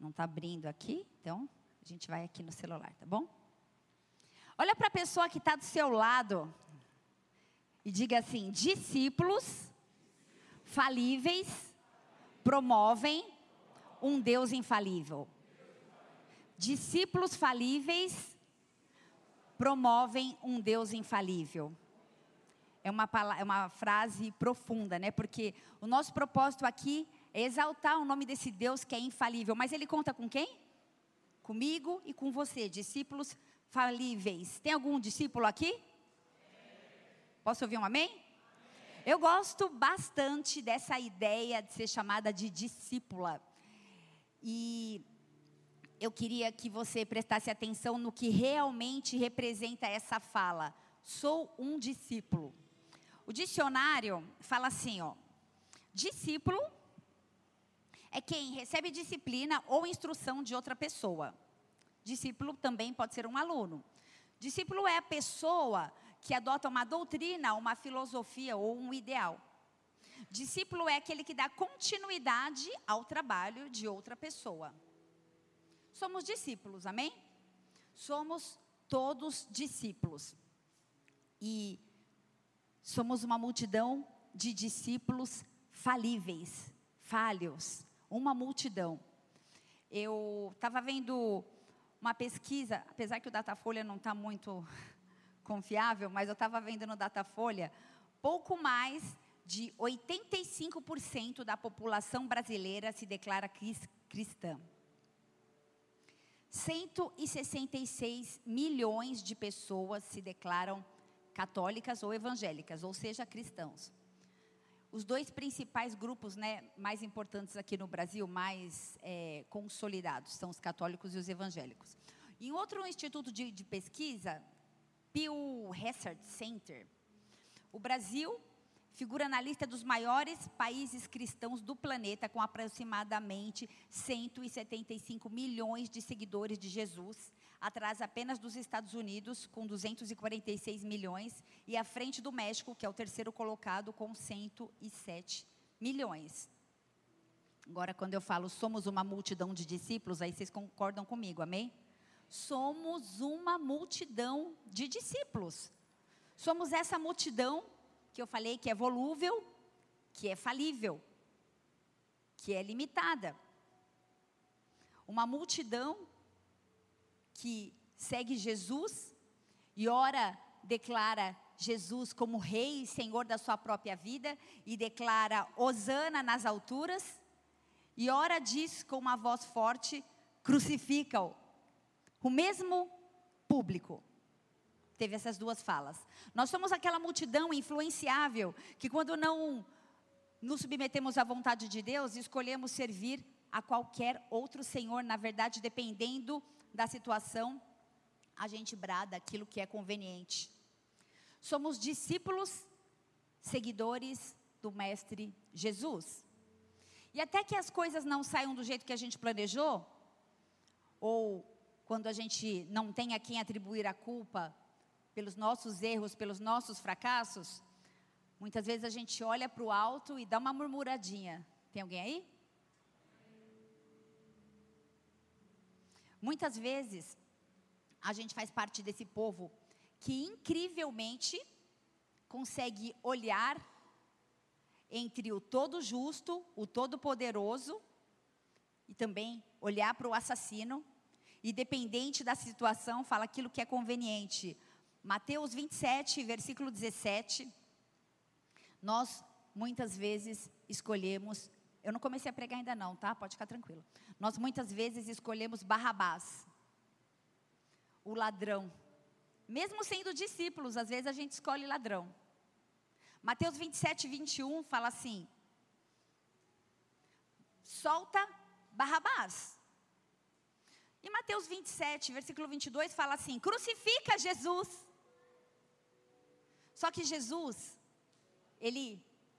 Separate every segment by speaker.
Speaker 1: Não está abrindo aqui, então a gente vai aqui no celular, tá bom? Olha para a pessoa que está do seu lado e diga assim: discípulos falíveis promovem um Deus infalível. Discípulos falíveis promovem um Deus infalível. É uma, é uma frase profunda, né? Porque o nosso propósito aqui exaltar o nome desse Deus que é infalível. Mas ele conta com quem? Comigo e com você, discípulos falíveis. Tem algum discípulo aqui? Posso ouvir um amém? Eu gosto bastante dessa ideia de ser chamada de discípula. E eu queria que você prestasse atenção no que realmente representa essa fala. Sou um discípulo. O dicionário fala assim, ó: discípulo é quem recebe disciplina ou instrução de outra pessoa. Discípulo também pode ser um aluno. Discípulo é a pessoa que adota uma doutrina, uma filosofia ou um ideal. Discípulo é aquele que dá continuidade ao trabalho de outra pessoa. Somos discípulos, amém? Somos todos discípulos. E somos uma multidão de discípulos falíveis, falhos, uma multidão. Eu estava vendo uma pesquisa, apesar que o Datafolha não está muito confiável, mas eu estava vendo no Datafolha, pouco mais de 85% da população brasileira se declara cristã. 166 milhões de pessoas se declaram católicas ou evangélicas, ou seja, cristãos. Os dois principais grupos né, mais importantes aqui no Brasil, mais é, consolidados, são os católicos e os evangélicos. Em outro instituto de, de pesquisa, Pew Research Center, o Brasil figura na lista dos maiores países cristãos do planeta, com aproximadamente 175 milhões de seguidores de Jesus, atrás apenas dos Estados Unidos, com 246 milhões, e à frente do México, que é o terceiro colocado, com 107 milhões. Agora, quando eu falo somos uma multidão de discípulos, aí vocês concordam comigo, amém? Somos uma multidão de discípulos. Somos essa multidão que eu falei que é volúvel, que é falível, que é limitada. Uma multidão que segue Jesus e ora declara Jesus como rei e senhor da sua própria vida e declara hosana nas alturas e ora diz com uma voz forte crucifica-o. O mesmo público teve essas duas falas. Nós somos aquela multidão influenciável que, quando não nos submetemos à vontade de Deus, escolhemos servir a qualquer outro Senhor. Na verdade, dependendo da situação, a gente brada aquilo que é conveniente. Somos discípulos, seguidores do Mestre Jesus. E até que as coisas não saiam do jeito que a gente planejou, ou quando a gente não tem a quem atribuir a culpa pelos nossos erros, pelos nossos fracassos, muitas vezes a gente olha para o alto e dá uma murmuradinha. Tem alguém aí? Muitas vezes a gente faz parte desse povo que incrivelmente consegue olhar entre o todo justo, o todo poderoso e também olhar para o assassino e dependente da situação fala aquilo que é conveniente. Mateus 27, versículo 17. Nós muitas vezes escolhemos, eu não comecei a pregar ainda não, tá? Pode ficar tranquilo. Nós muitas vezes escolhemos Barrabás, o ladrão. Mesmo sendo discípulos, às vezes a gente escolhe ladrão. Mateus 27, 21 fala assim: solta Barrabás. E Mateus 27, versículo 22 fala assim: crucifica Jesus. Só que Jesus, ele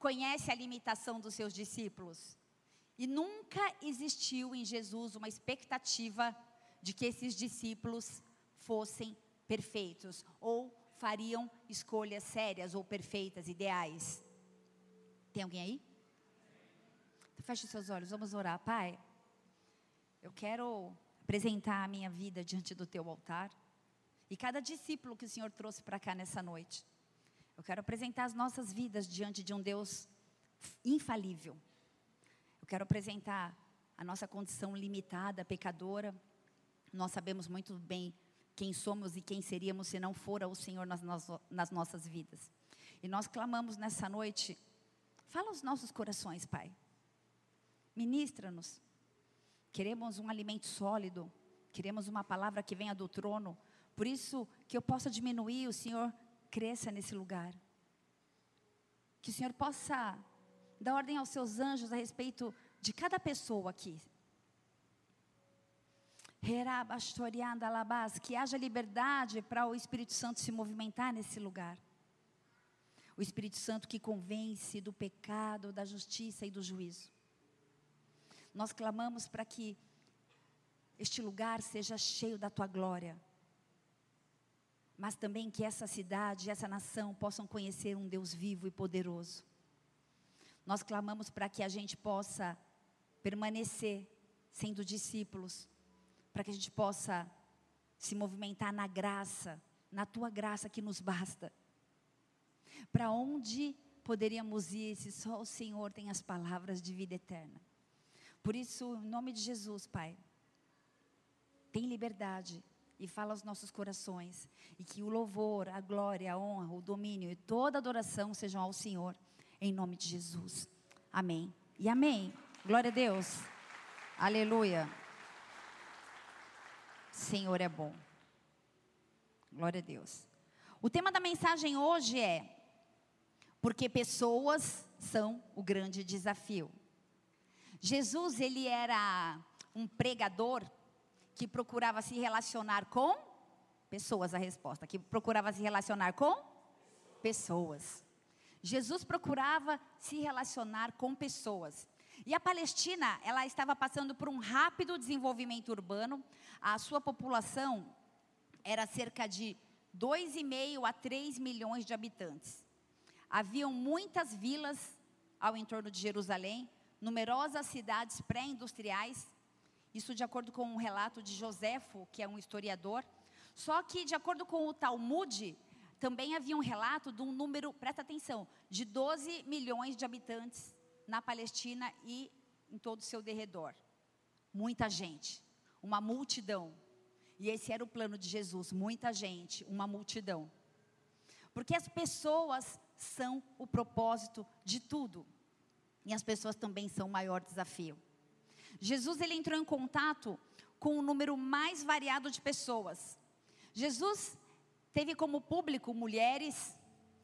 Speaker 1: conhece a limitação dos seus discípulos. E nunca existiu em Jesus uma expectativa de que esses discípulos fossem perfeitos ou fariam escolhas sérias ou perfeitas, ideais. Tem alguém aí? Então, feche seus olhos, vamos orar. Pai, eu quero apresentar a minha vida diante do teu altar. E cada discípulo que o Senhor trouxe para cá nessa noite. Eu quero apresentar as nossas vidas diante de um Deus infalível. Eu quero apresentar a nossa condição limitada, pecadora. Nós sabemos muito bem quem somos e quem seríamos se não fora o Senhor nas, nas nossas vidas. E nós clamamos nessa noite, fala aos nossos corações, Pai. Ministra-nos. Queremos um alimento sólido, queremos uma palavra que venha do trono. Por isso, que eu possa diminuir, o Senhor cresça nesse lugar. Que o Senhor possa dar ordem aos seus anjos a respeito de cada pessoa aqui. Que haja liberdade para o Espírito Santo se movimentar nesse lugar. O Espírito Santo que convence do pecado, da justiça e do juízo. Nós clamamos para que este lugar seja cheio da tua glória. Mas também que essa cidade, essa nação possam conhecer um Deus vivo e poderoso. Nós clamamos para que a gente possa permanecer sendo discípulos, para que a gente possa se movimentar na graça, na tua graça que nos basta. Para onde poderíamos ir se só o Senhor tem as palavras de vida eterna? Por isso, em nome de Jesus, Pai, tem liberdade e fala aos nossos corações e que o louvor, a glória, a honra, o domínio e toda adoração sejam ao Senhor, em nome de Jesus. Amém. E amém. Glória a Deus. Aleluia. Senhor é bom. Glória a Deus. O tema da mensagem hoje é porque pessoas são o grande desafio. Jesus, ele era um pregador que procurava se relacionar com pessoas, a resposta, que procurava se relacionar com pessoas. Jesus procurava se relacionar com pessoas. E a Palestina, ela estava passando por um rápido desenvolvimento urbano. A sua população era cerca de 2,5 a 3 milhões de habitantes. Haviam muitas vilas ao entorno de Jerusalém, numerosas cidades pré-industriais, isso de acordo com um relato de Joséfo, que é um historiador. Só que, de acordo com o Talmud, também havia um relato de um número, presta atenção, de 12 milhões de habitantes na Palestina e em todo o seu derredor. Muita gente, uma multidão. E esse era o plano de Jesus: muita gente, uma multidão. Porque as pessoas são o propósito de tudo. E as pessoas também são o maior desafio. Jesus ele entrou em contato com um número mais variado de pessoas. Jesus teve como público mulheres,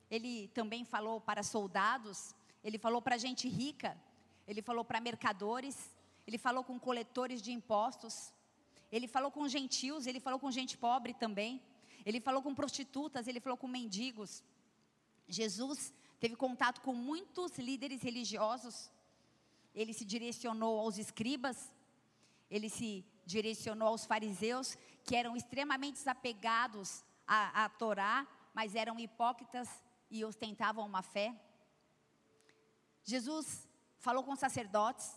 Speaker 1: ele também falou para soldados, ele falou para gente rica, ele falou para mercadores, ele falou com coletores de impostos, ele falou com gentios, ele falou com gente pobre também, ele falou com prostitutas, ele falou com mendigos. Jesus teve contato com muitos líderes religiosos, ele se direcionou aos escribas, ele se direcionou aos fariseus, que eram extremamente apegados à, à Torá, mas eram hipócritas e ostentavam uma fé. Jesus falou com sacerdotes,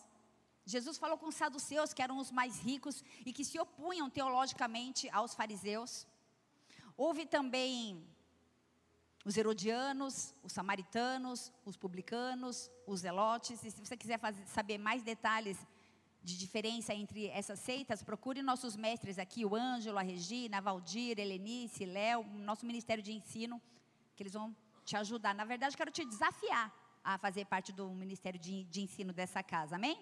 Speaker 1: Jesus falou com saduceus, que eram os mais ricos e que se opunham teologicamente aos fariseus. Houve também os herodianos, os samaritanos, os publicanos, os zelotes. E se você quiser fazer, saber mais detalhes de diferença entre essas seitas, procure nossos mestres aqui, o Ângelo, a Regina, a Valdir, a Helenice, Léo, nosso Ministério de Ensino, que eles vão te ajudar. Na verdade, quero te desafiar a fazer parte do Ministério de, de Ensino dessa casa, amém?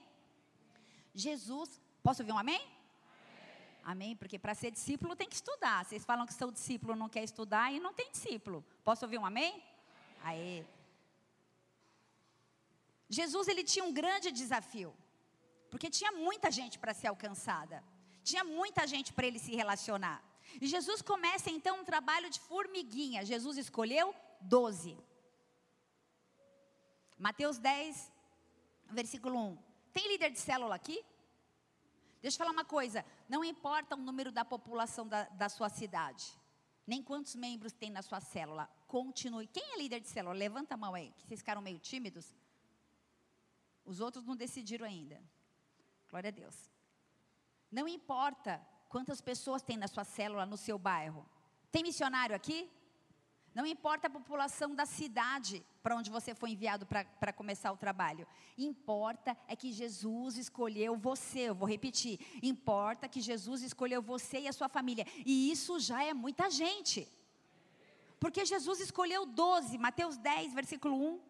Speaker 1: Jesus, posso ouvir um amém? Amém? Porque para ser discípulo tem que estudar. Vocês falam que são discípulo, não quer estudar e não tem discípulo. Posso ouvir um amém? Aê. Jesus ele tinha um grande desafio. Porque tinha muita gente para ser alcançada. Tinha muita gente para ele se relacionar. E Jesus começa então um trabalho de formiguinha. Jesus escolheu doze. Mateus 10, versículo 1. Tem líder de célula aqui? Deixa eu falar uma coisa: não importa o número da população da, da sua cidade, nem quantos membros tem na sua célula, continue. Quem é líder de célula? Levanta a mão aí, que vocês ficaram meio tímidos. Os outros não decidiram ainda. Glória a Deus. Não importa quantas pessoas tem na sua célula, no seu bairro. Tem missionário aqui? Não importa a população da cidade para onde você foi enviado para começar o trabalho. Importa é que Jesus escolheu você. Eu vou repetir. Importa que Jesus escolheu você e a sua família. E isso já é muita gente. Porque Jesus escolheu doze, Mateus 10, versículo 1.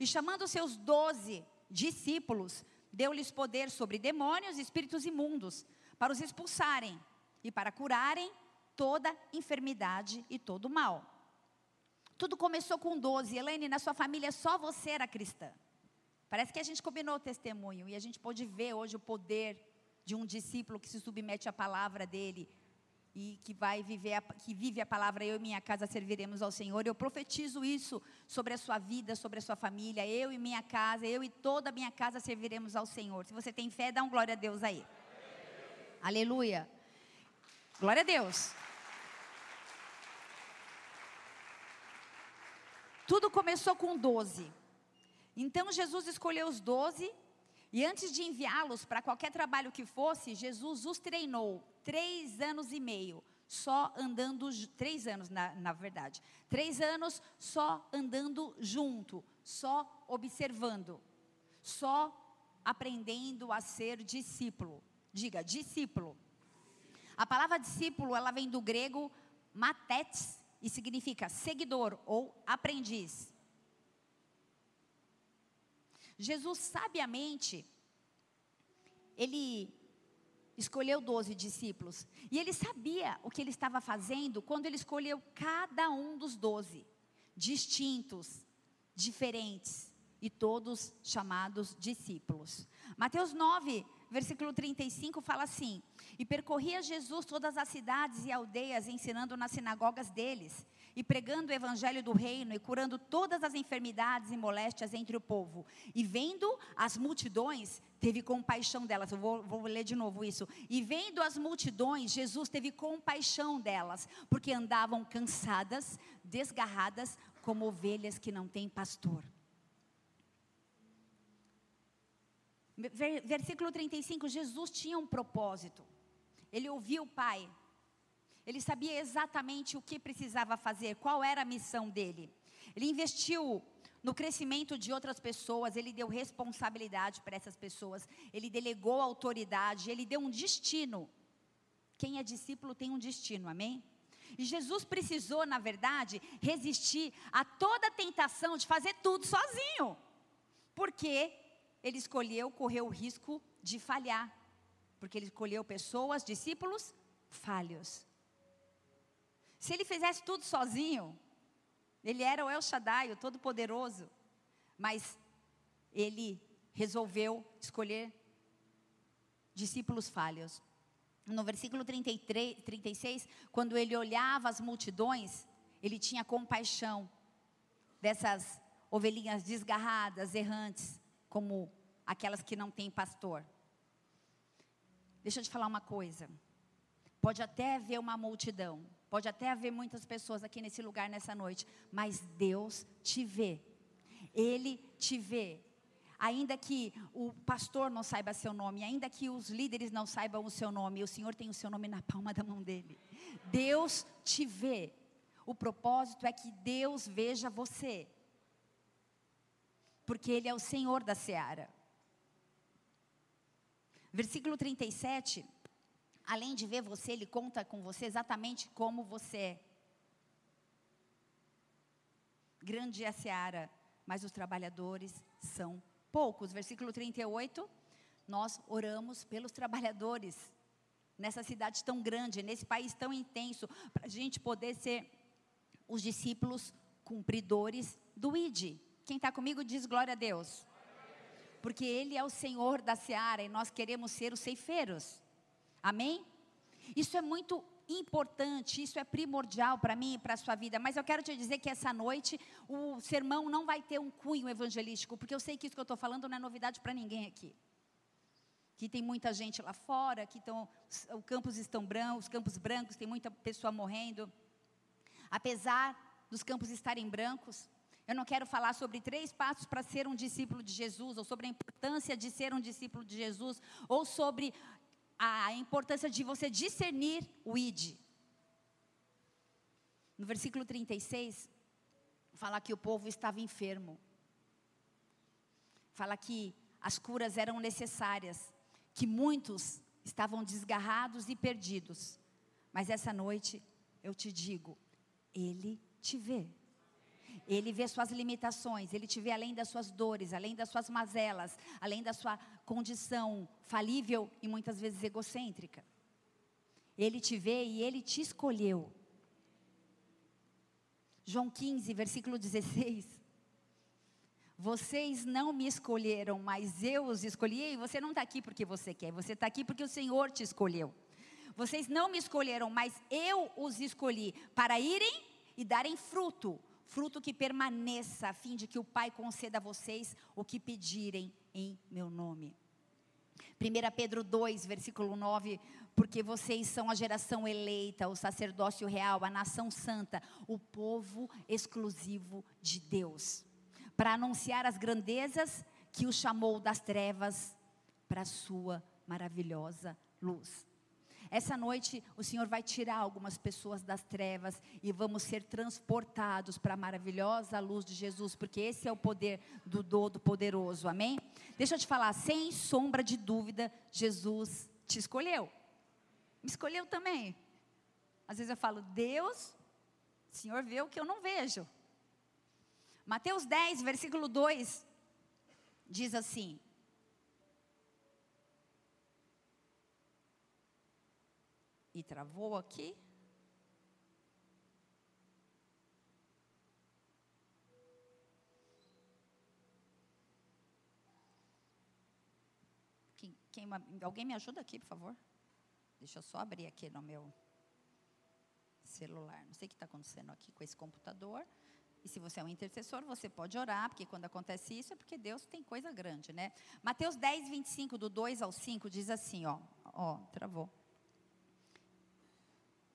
Speaker 1: E chamando os seus doze discípulos, deu-lhes poder sobre demônios e espíritos imundos, para os expulsarem e para curarem toda enfermidade e todo mal. Tudo começou com 12. Helene, na sua família só você era cristã. Parece que a gente combinou o testemunho e a gente pode ver hoje o poder de um discípulo que se submete à palavra dele e que vai viver, a, que vive a palavra, eu e minha casa serviremos ao Senhor. Eu profetizo isso sobre a sua vida, sobre a sua família. Eu e minha casa, eu e toda a minha casa serviremos ao Senhor. Se você tem fé, dá um glória a Deus aí. Aleluia. Glória a Deus. Tudo começou com doze. Então Jesus escolheu os doze e antes de enviá-los para qualquer trabalho que fosse, Jesus os treinou três anos e meio, só andando, três anos na, na verdade, três anos só andando junto, só observando, só aprendendo a ser discípulo. Diga, discípulo. A palavra discípulo, ela vem do grego matetes, e significa seguidor ou aprendiz. Jesus sabiamente, ele escolheu doze discípulos. E ele sabia o que ele estava fazendo quando ele escolheu cada um dos doze, distintos, diferentes, e todos chamados discípulos. Mateus 9, versículo 35 fala assim: E percorria Jesus todas as cidades e aldeias, ensinando nas sinagogas deles, e pregando o evangelho do reino, e curando todas as enfermidades e moléstias entre o povo. E vendo as multidões, teve compaixão delas. Eu vou, vou ler de novo isso. E vendo as multidões, Jesus teve compaixão delas, porque andavam cansadas, desgarradas, como ovelhas que não têm pastor. Versículo 35, Jesus tinha um propósito. Ele ouviu o Pai. Ele sabia exatamente o que precisava fazer, qual era a missão dele. Ele investiu no crescimento de outras pessoas, ele deu responsabilidade para essas pessoas, ele delegou autoridade, ele deu um destino. Quem é discípulo tem um destino, amém? E Jesus precisou, na verdade, resistir a toda tentação de fazer tudo sozinho. Porque ele escolheu correr o risco de falhar, porque ele escolheu pessoas, discípulos falhos. Se ele fizesse tudo sozinho, ele era o El Shaddai, o Todo-Poderoso, mas ele resolveu escolher discípulos falhos. No versículo 33, 36, quando ele olhava as multidões, ele tinha compaixão dessas ovelhinhas desgarradas, errantes como aquelas que não têm pastor. Deixa eu te falar uma coisa. Pode até haver uma multidão, pode até haver muitas pessoas aqui nesse lugar nessa noite, mas Deus te vê. Ele te vê. Ainda que o pastor não saiba seu nome, ainda que os líderes não saibam o seu nome, o Senhor tem o seu nome na palma da mão dele. Deus te vê. O propósito é que Deus veja você porque Ele é o Senhor da seara. Versículo 37, além de ver você, Ele conta com você exatamente como você é. Grande é a seara, mas os trabalhadores são poucos. Versículo 38, nós oramos pelos trabalhadores nessa cidade tão grande, nesse país tão intenso, para a gente poder ser os discípulos cumpridores do ID. Quem está comigo diz glória a Deus. Porque Ele é o Senhor da seara e nós queremos ser os ceifeiros. Amém? Isso é muito importante, isso é primordial para mim e para a sua vida. Mas eu quero te dizer que essa noite o sermão não vai ter um cunho evangelístico, porque eu sei que isso que eu estou falando não é novidade para ninguém aqui. Que tem muita gente lá fora, que estão, os campos estão brancos, os campos brancos, tem muita pessoa morrendo. Apesar dos campos estarem brancos, eu não quero falar sobre três passos para ser um discípulo de Jesus, ou sobre a importância de ser um discípulo de Jesus, ou sobre a importância de você discernir o id. No versículo 36, fala que o povo estava enfermo. Fala que as curas eram necessárias, que muitos estavam desgarrados e perdidos. Mas essa noite eu te digo, ele te vê. Ele vê suas limitações, ele te vê além das suas dores, além das suas mazelas, além da sua condição falível e muitas vezes egocêntrica. Ele te vê e ele te escolheu. João 15, versículo 16. Vocês não me escolheram, mas eu os escolhi. E você não está aqui porque você quer, você está aqui porque o Senhor te escolheu. Vocês não me escolheram, mas eu os escolhi para irem e darem fruto, fruto que permaneça, a fim de que o Pai conceda a vocês o que pedirem em meu nome. 1 Pedro 2, versículo 9, porque vocês são a geração eleita, o sacerdócio real, a nação santa, o povo exclusivo de Deus, para anunciar as grandezas que o chamou das trevas para a sua maravilhosa luz. Essa noite o Senhor vai tirar algumas pessoas das trevas e vamos ser transportados para a maravilhosa luz de Jesus, porque esse é o poder do Todo Poderoso, amém? Deixa eu te falar, sem sombra de dúvida, Jesus te escolheu. Me escolheu também. Às vezes eu falo, Deus, o Senhor vê o que eu não vejo. Mateus 10, versículo 2, diz assim: E travou aqui. Quem, quem, alguém me ajuda aqui, por favor? Deixa eu só abrir aqui no meu celular. Não sei o que está acontecendo aqui com esse computador. E se você é um intercessor, você pode orar, porque quando acontece isso é porque Deus tem coisa grande, né? Mateus 10, 25, do 2 ao 5, diz assim, ó. Ó, travou.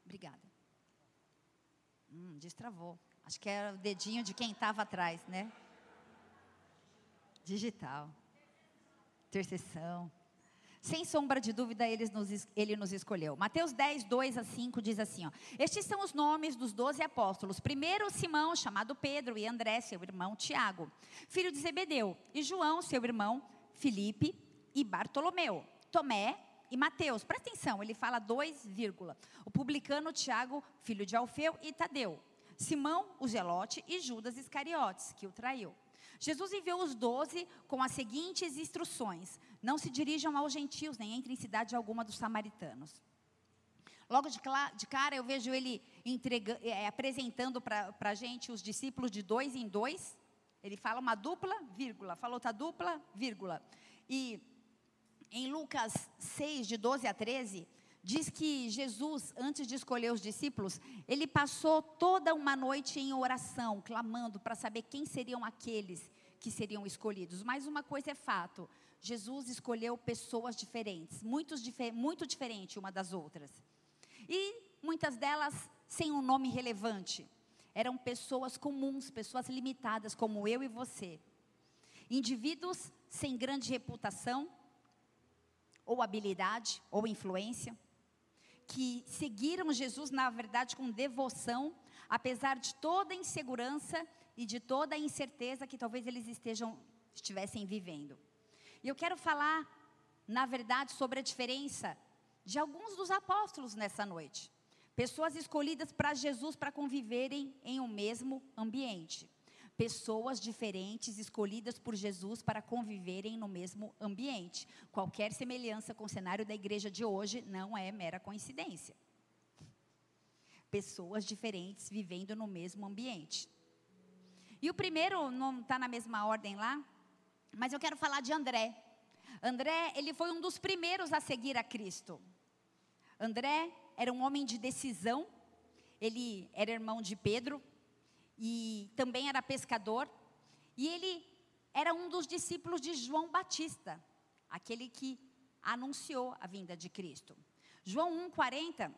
Speaker 1: Obrigada. Hum, destravou. Acho que era o dedinho de quem estava atrás, né? Digital. Intercessão. Sem sombra de dúvida, ele nos, ele nos escolheu. Mateus 10, 2 a 5 diz assim: ó, Estes são os nomes dos doze apóstolos. Primeiro, Simão, chamado Pedro, e André, seu irmão Tiago, filho de Zebedeu, e João, seu irmão Filipe, e Bartolomeu, Tomé, e Mateus, presta atenção, ele fala dois, vírgula. O publicano Tiago, filho de Alfeu, e Tadeu. Simão, o Zelote, e Judas Iscariotes, que o traiu. Jesus enviou os doze com as seguintes instruções: Não se dirijam aos gentios, nem entrem em cidade alguma dos samaritanos. Logo de, de cara, eu vejo ele entrega, é, apresentando para a gente os discípulos de dois em dois. Ele fala uma dupla, vírgula. Falou outra dupla, vírgula. E em Lucas 6, de 12 a 13, diz que Jesus, antes de escolher os discípulos, ele passou toda uma noite em oração, clamando para saber quem seriam aqueles que seriam escolhidos. Mas uma coisa é fato: Jesus escolheu pessoas diferentes, muito, muito diferente uma das outras. E muitas delas sem um nome relevante. Eram pessoas comuns, pessoas limitadas, como eu e você. Indivíduos sem grande reputação, ou habilidade, ou influência, que seguiram Jesus, na verdade, com devoção, apesar de toda a insegurança e de toda a incerteza que talvez eles estejam, estivessem vivendo. E eu quero falar, na verdade, sobre a diferença de alguns dos apóstolos nessa noite. Pessoas escolhidas para Jesus para conviverem em um mesmo ambiente pessoas diferentes escolhidas por Jesus para conviverem no mesmo ambiente. Qualquer semelhança com o cenário da igreja de hoje não é mera coincidência. Pessoas diferentes vivendo no mesmo ambiente. E o primeiro não está na mesma ordem lá, mas eu quero falar de André. André, ele foi um dos primeiros a seguir a Cristo. André era um homem de decisão, ele era irmão de Pedro, e também era pescador, e ele era um dos discípulos de João Batista, aquele que anunciou a vinda de Cristo. João 1,40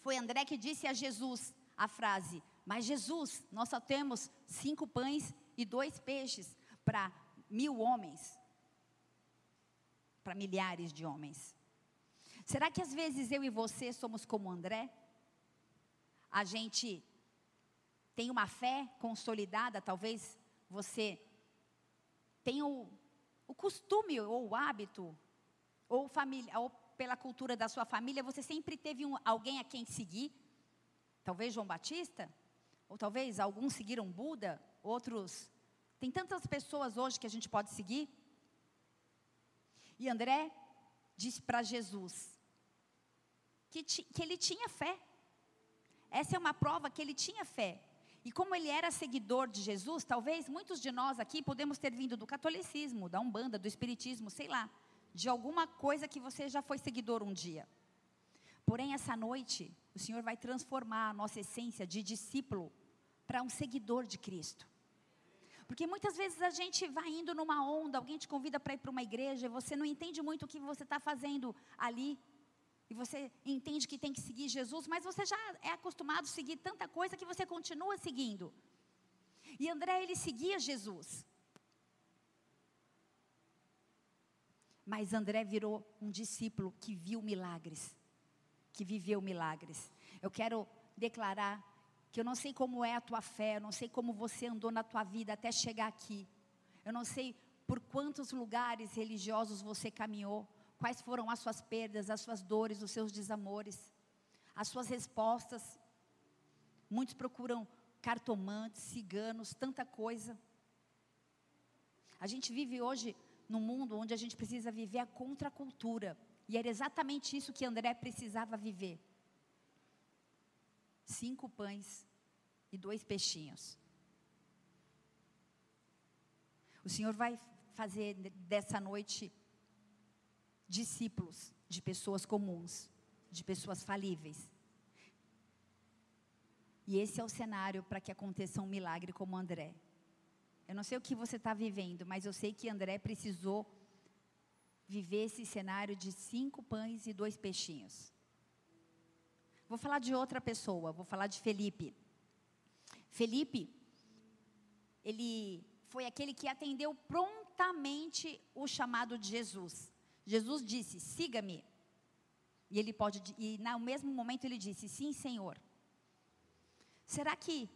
Speaker 1: foi André que disse a Jesus a frase: Mas Jesus, nós só temos cinco pães e dois peixes para mil homens, para milhares de homens. Será que às vezes eu e você somos como André? A gente tem uma fé consolidada, talvez você tenha o, o costume ou o hábito, ou, família, ou pela cultura da sua família, você sempre teve um, alguém a quem seguir. Talvez João Batista, ou talvez alguns seguiram Buda, outros. Tem tantas pessoas hoje que a gente pode seguir. E André disse para Jesus que, que ele tinha fé. Essa é uma prova que ele tinha fé. E como ele era seguidor de Jesus, talvez muitos de nós aqui podemos ter vindo do catolicismo, da Umbanda, do Espiritismo, sei lá, de alguma coisa que você já foi seguidor um dia. Porém, essa noite, o Senhor vai transformar a nossa essência de discípulo para um seguidor de Cristo. Porque muitas vezes a gente vai indo numa onda, alguém te convida para ir para uma igreja, e você não entende muito o que você está fazendo ali. E você entende que tem que seguir Jesus, mas você já é acostumado a seguir tanta coisa que você continua seguindo. E André, ele seguia Jesus. Mas André virou um discípulo que viu milagres, que viveu milagres. Eu quero declarar que eu não sei como é a tua fé, eu não sei como você andou na tua vida até chegar aqui. Eu não sei por quantos lugares religiosos você caminhou, quais foram as suas perdas, as suas dores, os seus desamores, as suas respostas. Muitos procuram cartomantes, ciganos, tanta coisa. A gente vive hoje num mundo onde a gente precisa viver a contracultura. E era exatamente isso que André precisava viver cinco pães e dois peixinhos. O Senhor vai fazer dessa noite discípulos de pessoas comuns, de pessoas falíveis. E esse é o cenário para que aconteça um milagre como André. Eu não sei o que você está vivendo, mas eu sei que André precisou viver esse cenário de cinco pães e dois peixinhos. Vou falar de outra pessoa, vou falar de Felipe. Felipe, ele foi aquele que atendeu prontamente o chamado de Jesus. Jesus disse: "Siga-me". E ele pode e no mesmo momento ele disse: "Sim, Senhor". Será que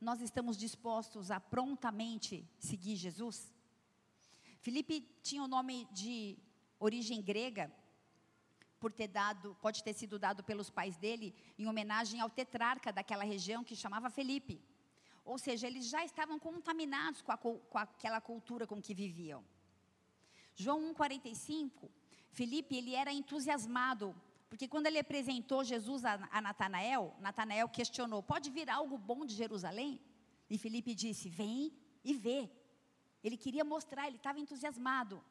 Speaker 1: nós estamos dispostos a prontamente seguir Jesus? Felipe tinha o nome de origem grega, por ter dado, pode ter sido dado pelos pais dele em homenagem ao tetrarca daquela região que chamava Felipe. Ou seja, eles já estavam contaminados com, a, com aquela cultura com que viviam. João 1,45, Felipe ele era entusiasmado, porque quando ele apresentou Jesus a, a Natanael, Natanael questionou: pode vir algo bom de Jerusalém? E Felipe disse: vem e vê. Ele queria mostrar, ele estava entusiasmado.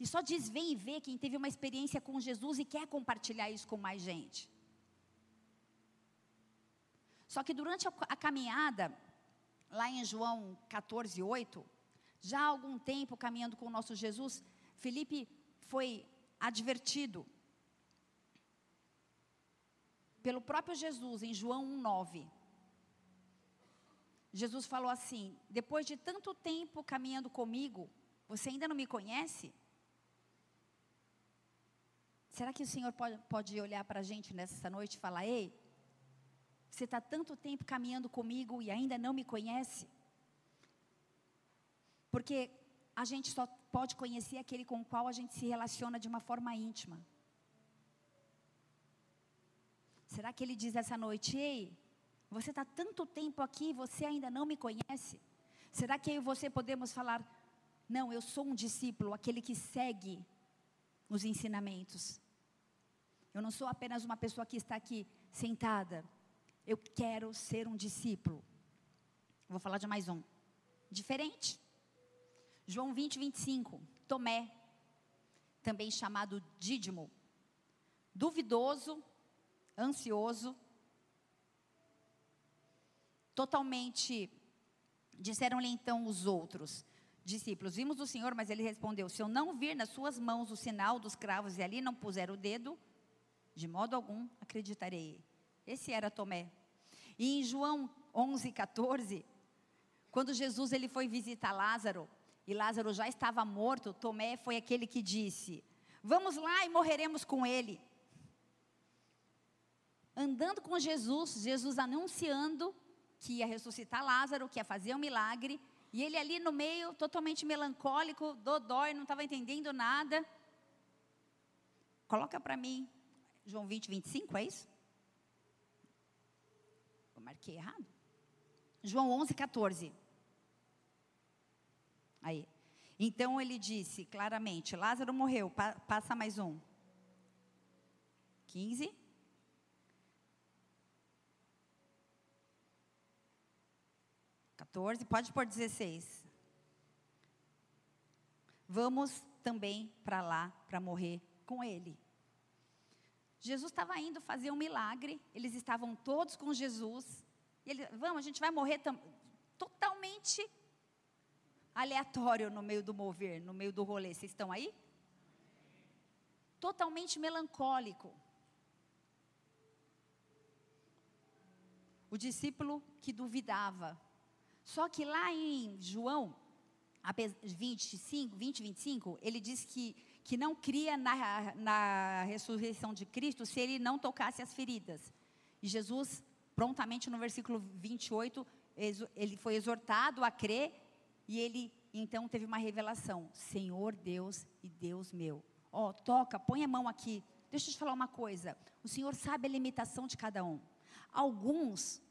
Speaker 1: E só diz vem e vê quem teve uma experiência com Jesus e quer compartilhar isso com mais gente. Só que durante a, a caminhada, lá em João 14, 8, já há algum tempo caminhando com o nosso Jesus, Felipe foi advertido pelo próprio Jesus em João 1,9. Jesus falou assim: Depois de tanto tempo caminhando comigo, você ainda não me conhece? Será que o Senhor pode, pode olhar para a gente nessa noite e falar: Ei, você está tanto tempo caminhando comigo e ainda não me conhece? Porque a gente só pode conhecer aquele com o qual a gente se relaciona de uma forma íntima. Será que ele diz essa noite: Ei, você está tanto tempo aqui e você ainda não me conhece? Será que eu e você podemos falar: Não, eu sou um discípulo, aquele que segue os ensinamentos. Eu não sou apenas uma pessoa que está aqui sentada. Eu quero ser um discípulo. Vou falar de mais um. Diferente. João 20, 25. Tomé, também chamado Dídimo. Duvidoso, ansioso, totalmente. Disseram-lhe então os outros discípulos: Vimos o Senhor, mas ele respondeu: Se eu não vir nas suas mãos o sinal dos cravos e ali não puser o dedo, de modo algum acreditarei. Esse era Tomé. E em João 11, 14, quando Jesus ele foi visitar Lázaro, e Lázaro já estava morto, Tomé foi aquele que disse: Vamos lá e morreremos com ele. Andando com Jesus, Jesus anunciando que ia ressuscitar Lázaro, que ia fazer um milagre, e ele ali no meio, totalmente melancólico, dodói, não estava entendendo nada. Coloca para mim, João 20, 25, é isso? Eu marquei errado. João 11, 14. Aí. Então ele disse claramente: Lázaro morreu, pa passa mais um. 15. Quatorze, pode pôr 16. Vamos também para lá para morrer com ele. Jesus estava indo fazer um milagre, eles estavam todos com Jesus. Ele, vamos, a gente vai morrer totalmente aleatório no meio do mover, no meio do rolê. Vocês estão aí? Totalmente melancólico. O discípulo que duvidava. Só que lá em João 25, 20, 25, ele diz que, que não cria na, na ressurreição de Cristo se ele não tocasse as feridas. E Jesus, prontamente no versículo 28, ele foi exortado a crer e ele então teve uma revelação: Senhor Deus e Deus meu. Ó, oh, toca, põe a mão aqui. Deixa eu te falar uma coisa. O Senhor sabe a limitação de cada um. Alguns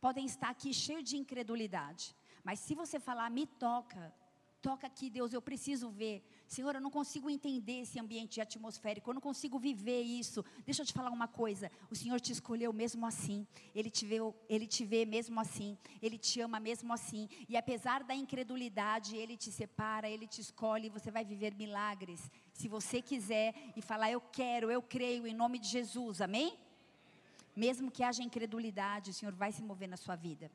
Speaker 1: podem estar aqui cheios de incredulidade. Mas se você falar, me toca, toca aqui, Deus, eu preciso ver. Senhor, eu não consigo entender esse ambiente atmosférico, eu não consigo viver isso. Deixa eu te falar uma coisa: o Senhor te escolheu mesmo assim, Ele te vê, Ele te vê mesmo assim, Ele te ama mesmo assim, e apesar da incredulidade, Ele te separa, Ele te escolhe, e você vai viver milagres. Se você quiser e falar, eu quero, eu creio, em nome de Jesus, amém? Mesmo que haja incredulidade, o Senhor vai se mover na sua vida.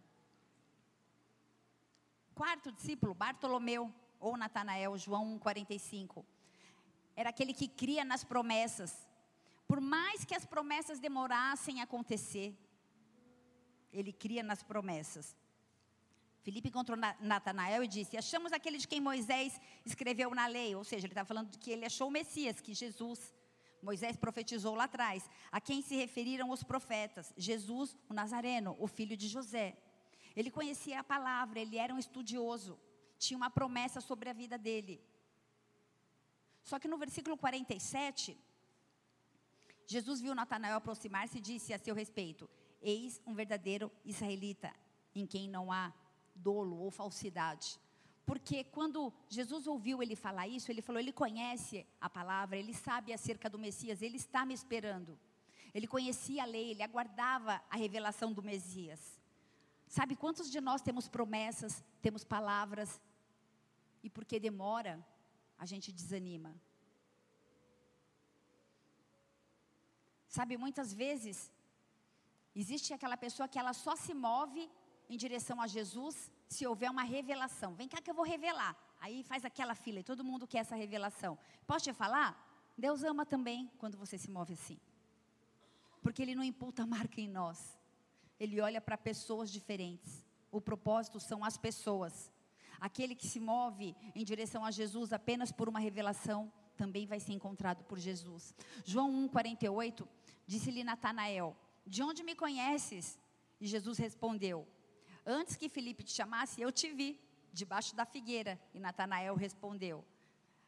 Speaker 1: Quarto discípulo, Bartolomeu ou Natanael, João 1,45. Era aquele que cria nas promessas. Por mais que as promessas demorassem a acontecer, ele cria nas promessas. Filipe encontrou Natanael e disse: Achamos aquele de quem Moisés escreveu na lei. Ou seja, ele está falando que ele achou o Messias, que Jesus, Moisés profetizou lá atrás. A quem se referiram os profetas? Jesus, o Nazareno, o filho de José. Ele conhecia a palavra, ele era um estudioso tinha uma promessa sobre a vida dele. Só que no versículo 47, Jesus viu Natanael aproximar-se e disse a seu respeito: Eis um verdadeiro israelita, em quem não há dolo ou falsidade. Porque quando Jesus ouviu ele falar isso, ele falou: ele conhece a palavra, ele sabe acerca do Messias, ele está me esperando. Ele conhecia a lei, ele aguardava a revelação do Messias. Sabe quantos de nós temos promessas, temos palavras, e porque demora, a gente desanima. Sabe, muitas vezes, existe aquela pessoa que ela só se move em direção a Jesus se houver uma revelação. Vem cá que eu vou revelar. Aí faz aquela fila e todo mundo quer essa revelação. Posso te falar? Deus ama também quando você se move assim. Porque Ele não imputa marca em nós. Ele olha para pessoas diferentes. O propósito são as pessoas. Aquele que se move em direção a Jesus apenas por uma revelação, também vai ser encontrado por Jesus. João 1,48, disse-lhe Natanael: De onde me conheces? E Jesus respondeu: Antes que Felipe te chamasse, eu te vi, debaixo da figueira. E Natanael respondeu: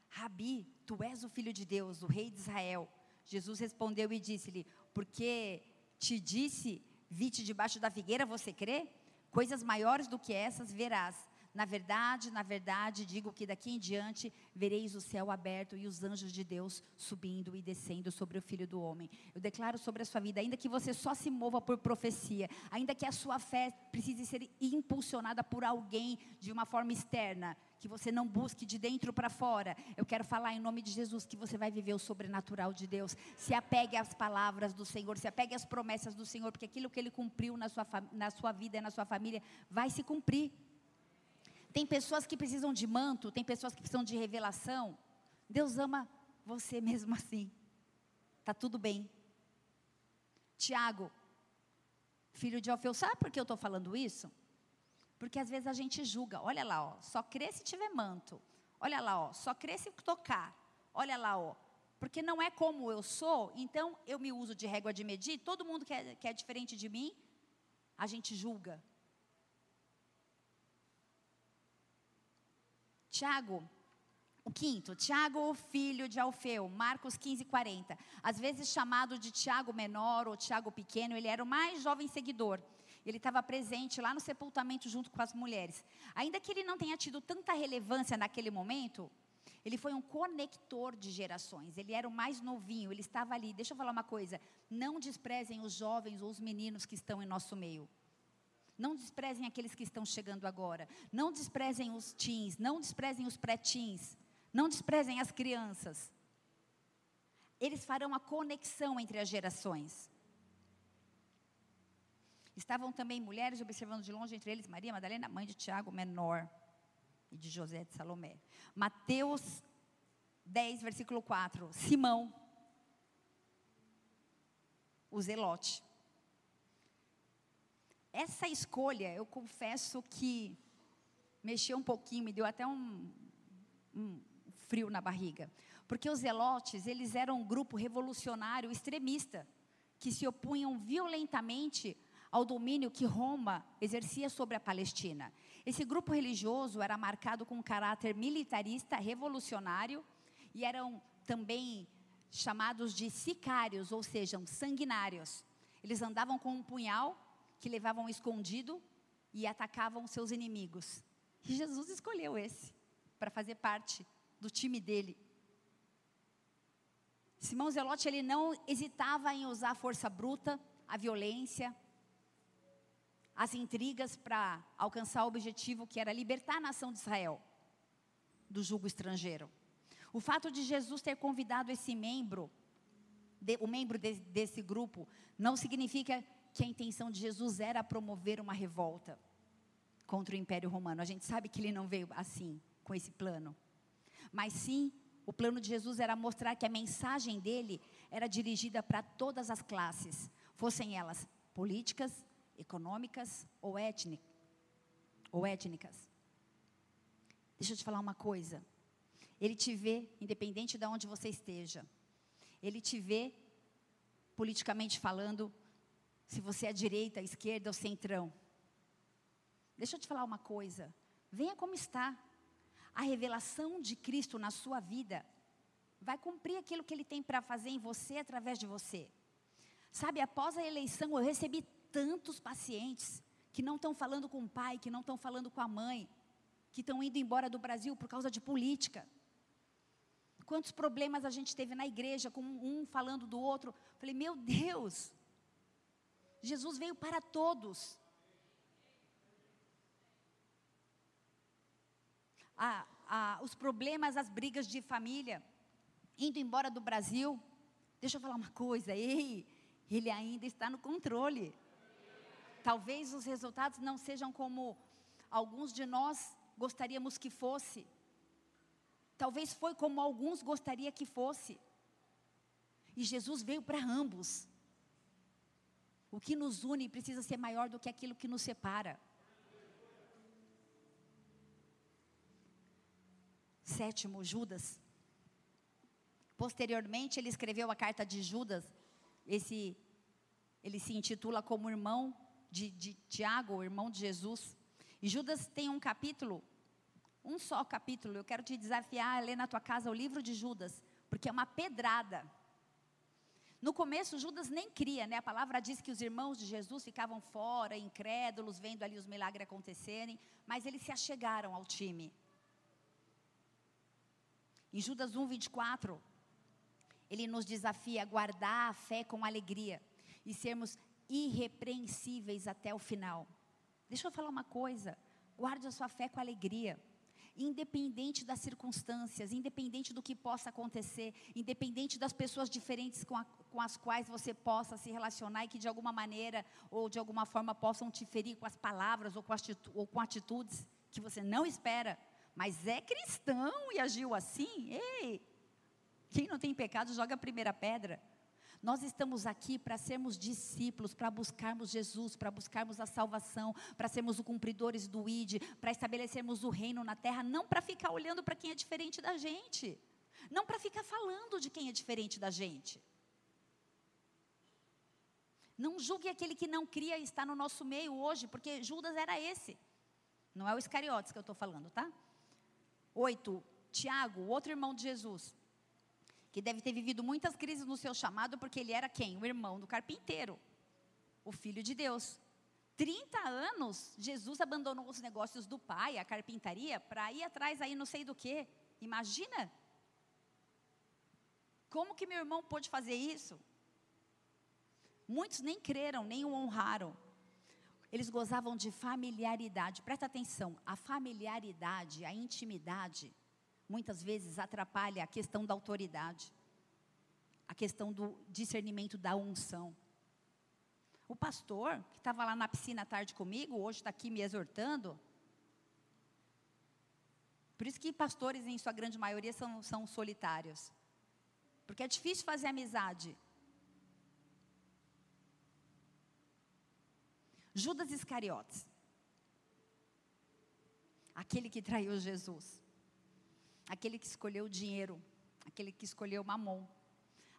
Speaker 1: Rabi, tu és o filho de Deus, o rei de Israel. Jesus respondeu e disse-lhe: Porque te disse, vi-te debaixo da figueira, você crê? Coisas maiores do que essas verás. Na verdade, na verdade, digo que daqui em diante vereis o céu aberto e os anjos de Deus subindo e descendo sobre o filho do homem. Eu declaro sobre a sua vida, ainda que você só se mova por profecia, ainda que a sua fé precise ser impulsionada por alguém de uma forma externa, que você não busque de dentro para fora. Eu quero falar em nome de Jesus que você vai viver o sobrenatural de Deus. Se apegue às palavras do Senhor, se apegue às promessas do Senhor, porque aquilo que Ele cumpriu na sua, na sua vida e na sua família vai se cumprir. Tem pessoas que precisam de manto, tem pessoas que precisam de revelação. Deus ama você mesmo assim. Tá tudo bem. Tiago, filho de Alfeu, sabe por que eu estou falando isso? Porque às vezes a gente julga, olha lá, ó, só crê se tiver manto. Olha lá, ó, só crê se tocar. Olha lá, ó, Porque não é como eu sou, então eu me uso de régua de medir, todo mundo que é, que é diferente de mim, a gente julga. Tiago, o quinto, Tiago, filho de Alfeu, Marcos 15, 40. Às vezes chamado de Tiago menor ou Tiago pequeno, ele era o mais jovem seguidor. Ele estava presente lá no sepultamento junto com as mulheres. Ainda que ele não tenha tido tanta relevância naquele momento, ele foi um conector de gerações. Ele era o mais novinho, ele estava ali. Deixa eu falar uma coisa: não desprezem os jovens ou os meninos que estão em nosso meio. Não desprezem aqueles que estão chegando agora. Não desprezem os teens, não desprezem os pré-teens. Não desprezem as crianças. Eles farão a conexão entre as gerações. Estavam também mulheres observando de longe, entre eles Maria Madalena, mãe de Tiago, menor e de José de Salomé. Mateus 10, versículo 4. Simão, o Zelote. Essa escolha, eu confesso que mexeu um pouquinho, me deu até um, um frio na barriga. Porque os Zelotes, eles eram um grupo revolucionário extremista, que se opunham violentamente ao domínio que Roma exercia sobre a Palestina. Esse grupo religioso era marcado com um caráter militarista, revolucionário, e eram também chamados de sicários, ou seja, sanguinários. Eles andavam com um punhal que levavam escondido e atacavam seus inimigos. E Jesus escolheu esse para fazer parte do time dele. Simão Zelote ele não hesitava em usar a força bruta, a violência, as intrigas para alcançar o objetivo que era libertar a nação de Israel do jugo estrangeiro. O fato de Jesus ter convidado esse membro, de, o membro de, desse grupo, não significa que a intenção de Jesus era promover uma revolta contra o Império Romano. A gente sabe que ele não veio assim, com esse plano. Mas sim, o plano de Jesus era mostrar que a mensagem dele era dirigida para todas as classes, fossem elas políticas, econômicas ou, étnic, ou étnicas. Deixa eu te falar uma coisa. Ele te vê, independente de onde você esteja. Ele te vê, politicamente falando, se você é direita, esquerda ou centrão. Deixa eu te falar uma coisa. Venha como está. A revelação de Cristo na sua vida vai cumprir aquilo que Ele tem para fazer em você através de você. Sabe, após a eleição, eu recebi tantos pacientes que não estão falando com o pai, que não estão falando com a mãe, que estão indo embora do Brasil por causa de política. Quantos problemas a gente teve na igreja, com um falando do outro. Falei, meu Deus, Jesus veio para todos. Ah, ah, os problemas, as brigas de família, indo embora do Brasil. Deixa eu falar uma coisa, ei, ele ainda está no controle. Talvez os resultados não sejam como alguns de nós gostaríamos que fosse. Talvez foi como alguns gostariam que fosse. E Jesus veio para ambos. O que nos une precisa ser maior do que aquilo que nos separa. Sétimo, Judas. Posteriormente, ele escreveu a carta de Judas. Esse, ele se intitula como irmão de, de Tiago, irmão de Jesus. E Judas tem um capítulo, um só capítulo. Eu quero te desafiar a ler na tua casa o livro de Judas, porque é uma pedrada. No começo, Judas nem cria, né? A palavra diz que os irmãos de Jesus ficavam fora, incrédulos, vendo ali os milagres acontecerem, mas eles se achegaram ao time. Em Judas 1, 24, ele nos desafia a guardar a fé com alegria e sermos irrepreensíveis até o final. Deixa eu falar uma coisa: guarde a sua fé com alegria. Independente das circunstâncias, independente do que possa acontecer, independente das pessoas diferentes com, a, com as quais você possa se relacionar e que de alguma maneira ou de alguma forma possam te ferir com as palavras ou com, atitu ou com atitudes que você não espera, mas é cristão e agiu assim, ei, quem não tem pecado joga a primeira pedra. Nós estamos aqui para sermos discípulos, para buscarmos Jesus, para buscarmos a salvação, para sermos os cumpridores do ID, para estabelecermos o reino na terra, não para ficar olhando para quem é diferente da gente. Não para ficar falando de quem é diferente da gente. Não julgue aquele que não cria estar no nosso meio hoje, porque Judas era esse. Não é o Iscariotes que eu estou falando, tá? Oito, Tiago, outro irmão de Jesus, que deve ter vivido muitas crises no seu chamado, porque ele era quem? O irmão do carpinteiro, o filho de Deus. 30 anos, Jesus abandonou os negócios do pai, a carpintaria, para ir atrás aí não sei do que. Imagina? Como que meu irmão pôde fazer isso? Muitos nem creram, nem o honraram. Eles gozavam de familiaridade. Presta atenção, a familiaridade, a intimidade, muitas vezes atrapalha a questão da autoridade, a questão do discernimento da unção. O pastor, que estava lá na piscina à tarde comigo, hoje está aqui me exortando. Por isso que pastores, em sua grande maioria, são, são solitários. Porque é difícil fazer amizade. Judas Iscariotes. Aquele que traiu Jesus. Aquele que escolheu o dinheiro. Aquele que escolheu mamon.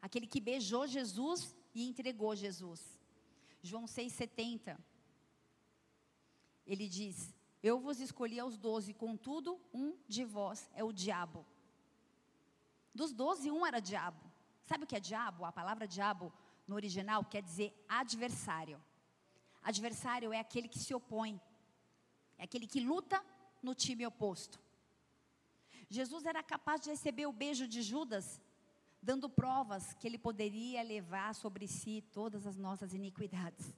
Speaker 1: Aquele que beijou Jesus e entregou Jesus. João 6,70. Ele diz: Eu vos escolhi aos doze, contudo, um de vós é o diabo. Dos doze, um era diabo. Sabe o que é diabo? A palavra diabo, no original, quer dizer adversário. Adversário é aquele que se opõe, é aquele que luta no time oposto. Jesus era capaz de receber o beijo de Judas, dando provas que ele poderia levar sobre si todas as nossas iniquidades.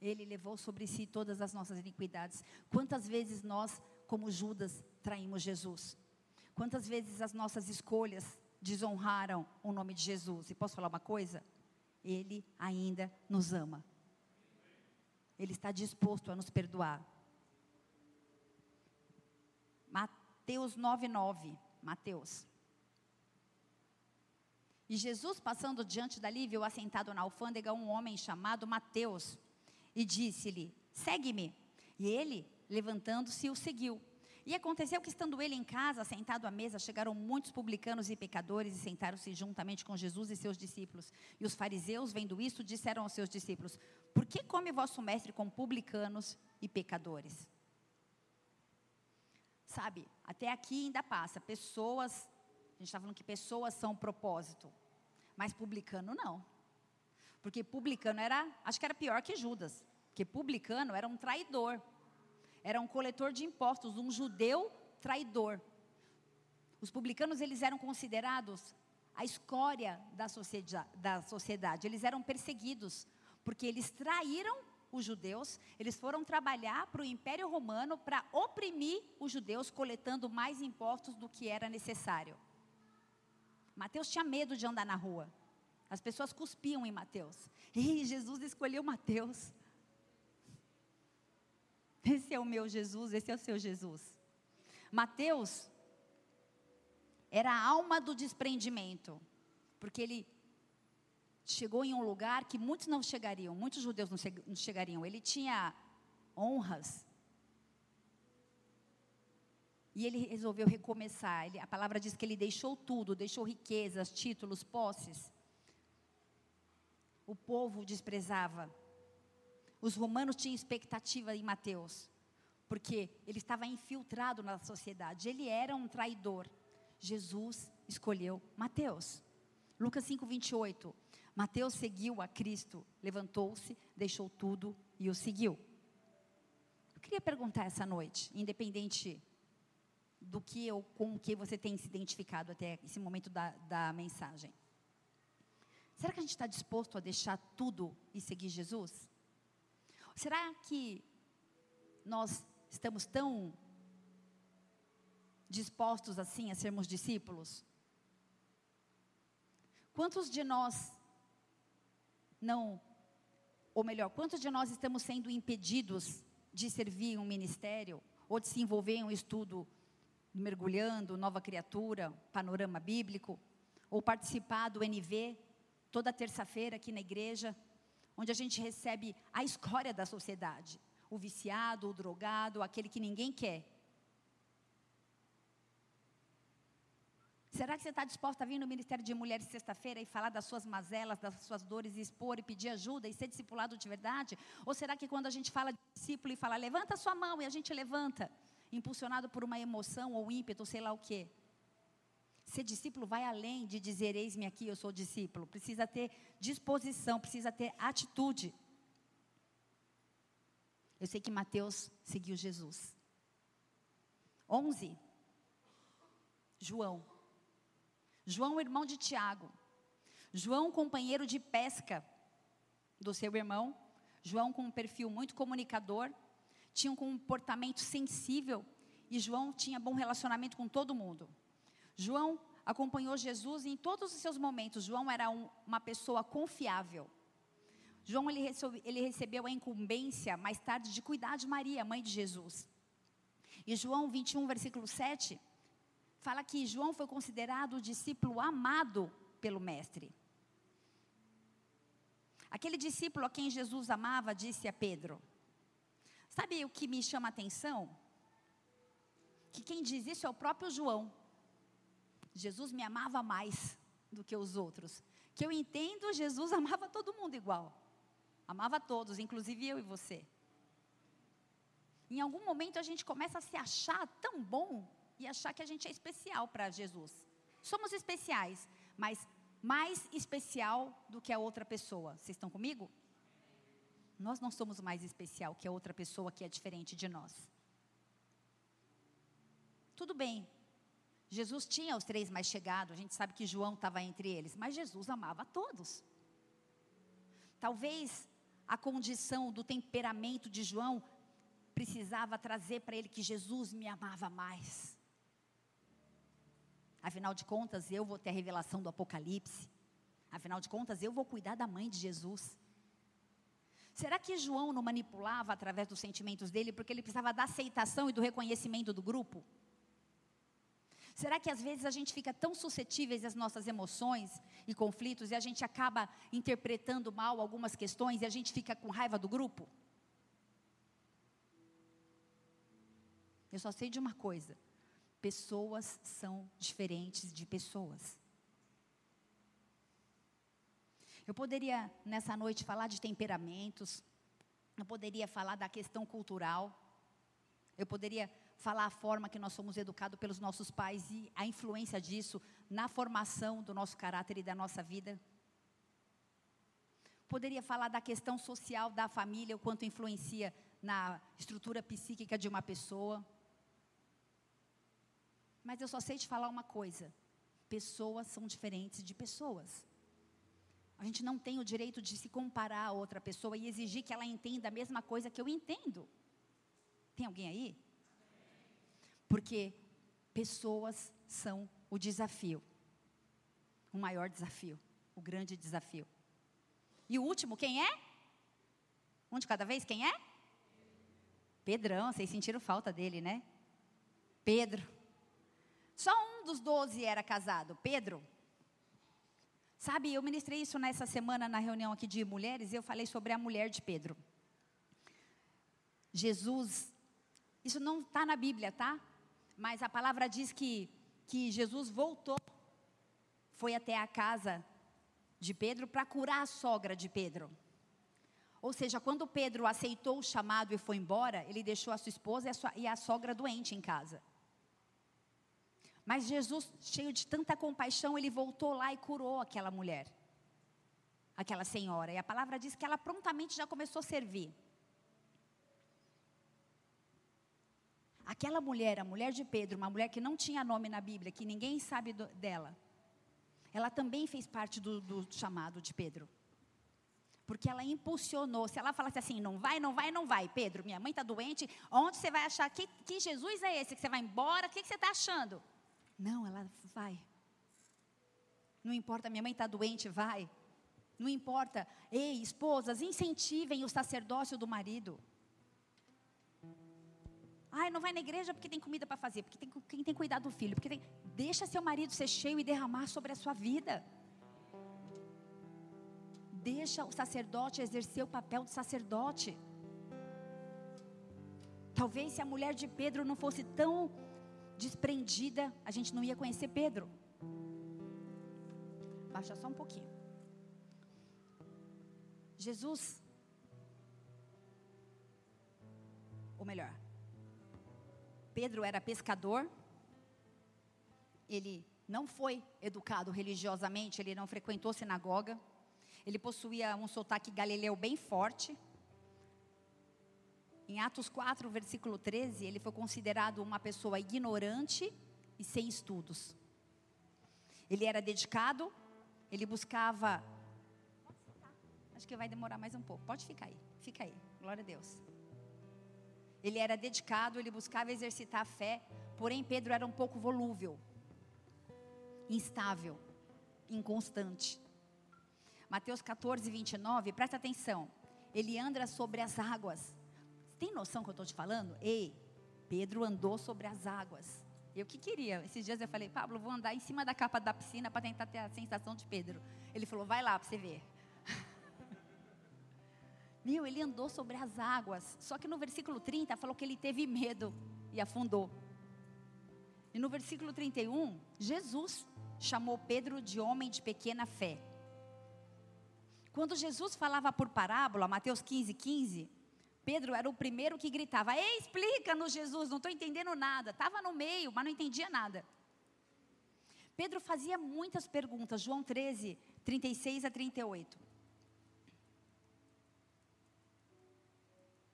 Speaker 1: Ele levou sobre si todas as nossas iniquidades. Quantas vezes nós, como Judas, traímos Jesus? Quantas vezes as nossas escolhas desonraram o nome de Jesus? E posso falar uma coisa? Ele ainda nos ama. Ele está disposto a nos perdoar. Mateus 9:9. Mateus. E Jesus, passando diante dali, viu assentado na alfândega um homem chamado Mateus e disse-lhe: Segue-me. E ele, levantando-se, o seguiu. E aconteceu que, estando ele em casa, sentado à mesa, chegaram muitos publicanos e pecadores e sentaram-se juntamente com Jesus e seus discípulos. E os fariseus, vendo isso, disseram aos seus discípulos: Por que come vosso mestre com publicanos e pecadores? Sabe, até aqui ainda passa. Pessoas, a gente está falando que pessoas são propósito, mas publicano não. Porque publicano era, acho que era pior que Judas. Porque publicano era um traidor era um coletor de impostos, um judeu traidor. Os publicanos eles eram considerados a escória da sociedade, da sociedade. Eles eram perseguidos porque eles traíram os judeus, eles foram trabalhar para o Império Romano para oprimir os judeus, coletando mais impostos do que era necessário. Mateus tinha medo de andar na rua. As pessoas cuspiam em Mateus. E Jesus escolheu Mateus. Esse é o meu Jesus, esse é o seu Jesus. Mateus era a alma do desprendimento, porque ele chegou em um lugar que muitos não chegariam, muitos judeus não chegariam. Ele tinha honras. E ele resolveu recomeçar. Ele, a palavra diz que ele deixou tudo, deixou riquezas, títulos, posses. O povo desprezava. Os romanos tinham expectativa em Mateus, porque ele estava infiltrado na sociedade, ele era um traidor. Jesus escolheu Mateus. Lucas 5, 28. Mateus seguiu a Cristo, levantou-se, deixou tudo e o seguiu. Eu queria perguntar essa noite, independente do que ou com o que você tem se identificado até esse momento da, da mensagem. Será que a gente está disposto a deixar tudo e seguir Jesus? Será que nós estamos tão dispostos assim a sermos discípulos? Quantos de nós não, ou melhor, quantos de nós estamos sendo impedidos de servir um ministério ou de se envolver em um estudo mergulhando, nova criatura, panorama bíblico, ou participar do NV toda terça-feira aqui na igreja? onde a gente recebe a escória da sociedade. O viciado, o drogado, aquele que ninguém quer. Será que você está disposta a vir no Ministério de Mulheres sexta-feira e falar das suas mazelas, das suas dores, e expor e pedir ajuda e ser discipulado de verdade? Ou será que quando a gente fala de discípulo e fala, levanta a sua mão e a gente levanta, impulsionado por uma emoção ou ímpeto, sei lá o quê? Ser discípulo vai além de dizer, eis-me aqui, eu sou discípulo. Precisa ter disposição, precisa ter atitude. Eu sei que Mateus seguiu Jesus. 11. João. João, irmão de Tiago. João, companheiro de pesca do seu irmão. João, com um perfil muito comunicador, tinha um comportamento sensível e João tinha bom relacionamento com todo mundo. João acompanhou Jesus em todos os seus momentos. João era um, uma pessoa confiável. João ele, recebeu, ele recebeu a incumbência mais tarde de cuidar de Maria, mãe de Jesus. E João 21, versículo 7, fala que João foi considerado o discípulo amado pelo Mestre. Aquele discípulo a quem Jesus amava disse a Pedro: Sabe o que me chama a atenção? Que quem diz isso é o próprio João. Jesus me amava mais do que os outros. Que eu entendo, Jesus amava todo mundo igual. Amava todos, inclusive eu e você. Em algum momento a gente começa a se achar tão bom e achar que a gente é especial para Jesus. Somos especiais, mas mais especial do que a outra pessoa. Vocês estão comigo? Nós não somos mais especial que a outra pessoa que é diferente de nós. Tudo bem. Jesus tinha os três mais chegados, a gente sabe que João estava entre eles, mas Jesus amava a todos. Talvez a condição do temperamento de João precisava trazer para ele que Jesus me amava mais. Afinal de contas, eu vou ter a revelação do Apocalipse. Afinal de contas, eu vou cuidar da mãe de Jesus. Será que João não manipulava através dos sentimentos dele porque ele precisava da aceitação e do reconhecimento do grupo? Será que às vezes a gente fica tão suscetíveis às nossas emoções e conflitos e a gente acaba interpretando mal algumas questões e a gente fica com raiva do grupo? Eu só sei de uma coisa: Pessoas são diferentes de pessoas. Eu poderia, nessa noite, falar de temperamentos, eu poderia falar da questão cultural, eu poderia falar a forma que nós somos educados pelos nossos pais e a influência disso na formação do nosso caráter e da nossa vida. Poderia falar da questão social da família, o quanto influencia na estrutura psíquica de uma pessoa. Mas eu só sei te falar uma coisa: pessoas são diferentes de pessoas. A gente não tem o direito de se comparar a outra pessoa e exigir que ela entenda a mesma coisa que eu entendo. Tem alguém aí? Porque pessoas são o desafio. O maior desafio, o grande desafio. E o último, quem é? Um de cada vez, quem é? Pedrão, vocês sentiram falta dele, né? Pedro. Só um dos doze era casado, Pedro. Sabe, eu ministrei isso nessa semana na reunião aqui de mulheres, e eu falei sobre a mulher de Pedro. Jesus, isso não está na Bíblia, tá? Mas a palavra diz que, que Jesus voltou, foi até a casa de Pedro para curar a sogra de Pedro. Ou seja, quando Pedro aceitou o chamado e foi embora, ele deixou a sua esposa e a, sua, e a sogra doente em casa. Mas Jesus, cheio de tanta compaixão, ele voltou lá e curou aquela mulher, aquela senhora. E a palavra diz que ela prontamente já começou a servir. Aquela mulher, a mulher de Pedro, uma mulher que não tinha nome na Bíblia, que ninguém sabe do, dela, ela também fez parte do, do chamado de Pedro. Porque ela impulsionou. Se ela falasse assim, não vai, não vai, não vai. Pedro, minha mãe está doente. Onde você vai achar? Que, que Jesus é esse? Que você vai embora? O que, que você está achando? Não, ela vai. Não importa, minha mãe está doente, vai. Não importa. Ei, esposas, incentivem o sacerdócio do marido. Ai, não vai na igreja porque tem comida para fazer, porque tem, quem tem cuidar do filho, porque tem, deixa seu marido ser cheio e derramar sobre a sua vida. Deixa o sacerdote exercer o papel de sacerdote. Talvez se a mulher de Pedro não fosse tão desprendida, a gente não ia conhecer Pedro. Abaixa só um pouquinho. Jesus, ou melhor, Pedro era pescador, ele não foi educado religiosamente, ele não frequentou sinagoga, ele possuía um sotaque galileu bem forte. Em Atos 4, versículo 13, ele foi considerado uma pessoa ignorante e sem estudos. Ele era dedicado, ele buscava. Acho que vai demorar mais um pouco. Pode ficar aí, fica aí. Glória a Deus. Ele era dedicado, ele buscava exercitar a fé, porém Pedro era um pouco volúvel, instável, inconstante. Mateus 14, 29, presta atenção. Ele anda sobre as águas. Tem noção que eu estou te falando? Ei, Pedro andou sobre as águas. Eu que queria. Esses dias eu falei, Pablo, vou andar em cima da capa da piscina para tentar ter a sensação de Pedro. Ele falou, vai lá para você ver. Meu, ele andou sobre as águas. Só que no versículo 30 falou que ele teve medo e afundou. E no versículo 31, Jesus chamou Pedro de homem de pequena fé. Quando Jesus falava por parábola, Mateus 15, 15, Pedro era o primeiro que gritava: explica-nos, Jesus, não estou entendendo nada. Estava no meio, mas não entendia nada. Pedro fazia muitas perguntas, João 13, 36 a 38.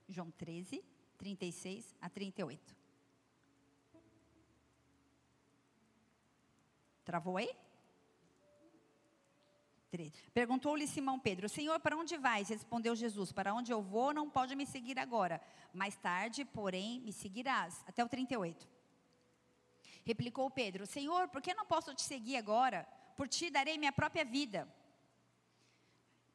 Speaker 1: João 13, 36 a 38. Travou aí? Perguntou-lhe Simão Pedro: Senhor, para onde vais? Respondeu Jesus: Para onde eu vou, não pode me seguir agora. Mais tarde, porém, me seguirás. Até o 38. Replicou Pedro: Senhor, por que não posso te seguir agora? Por ti darei minha própria vida.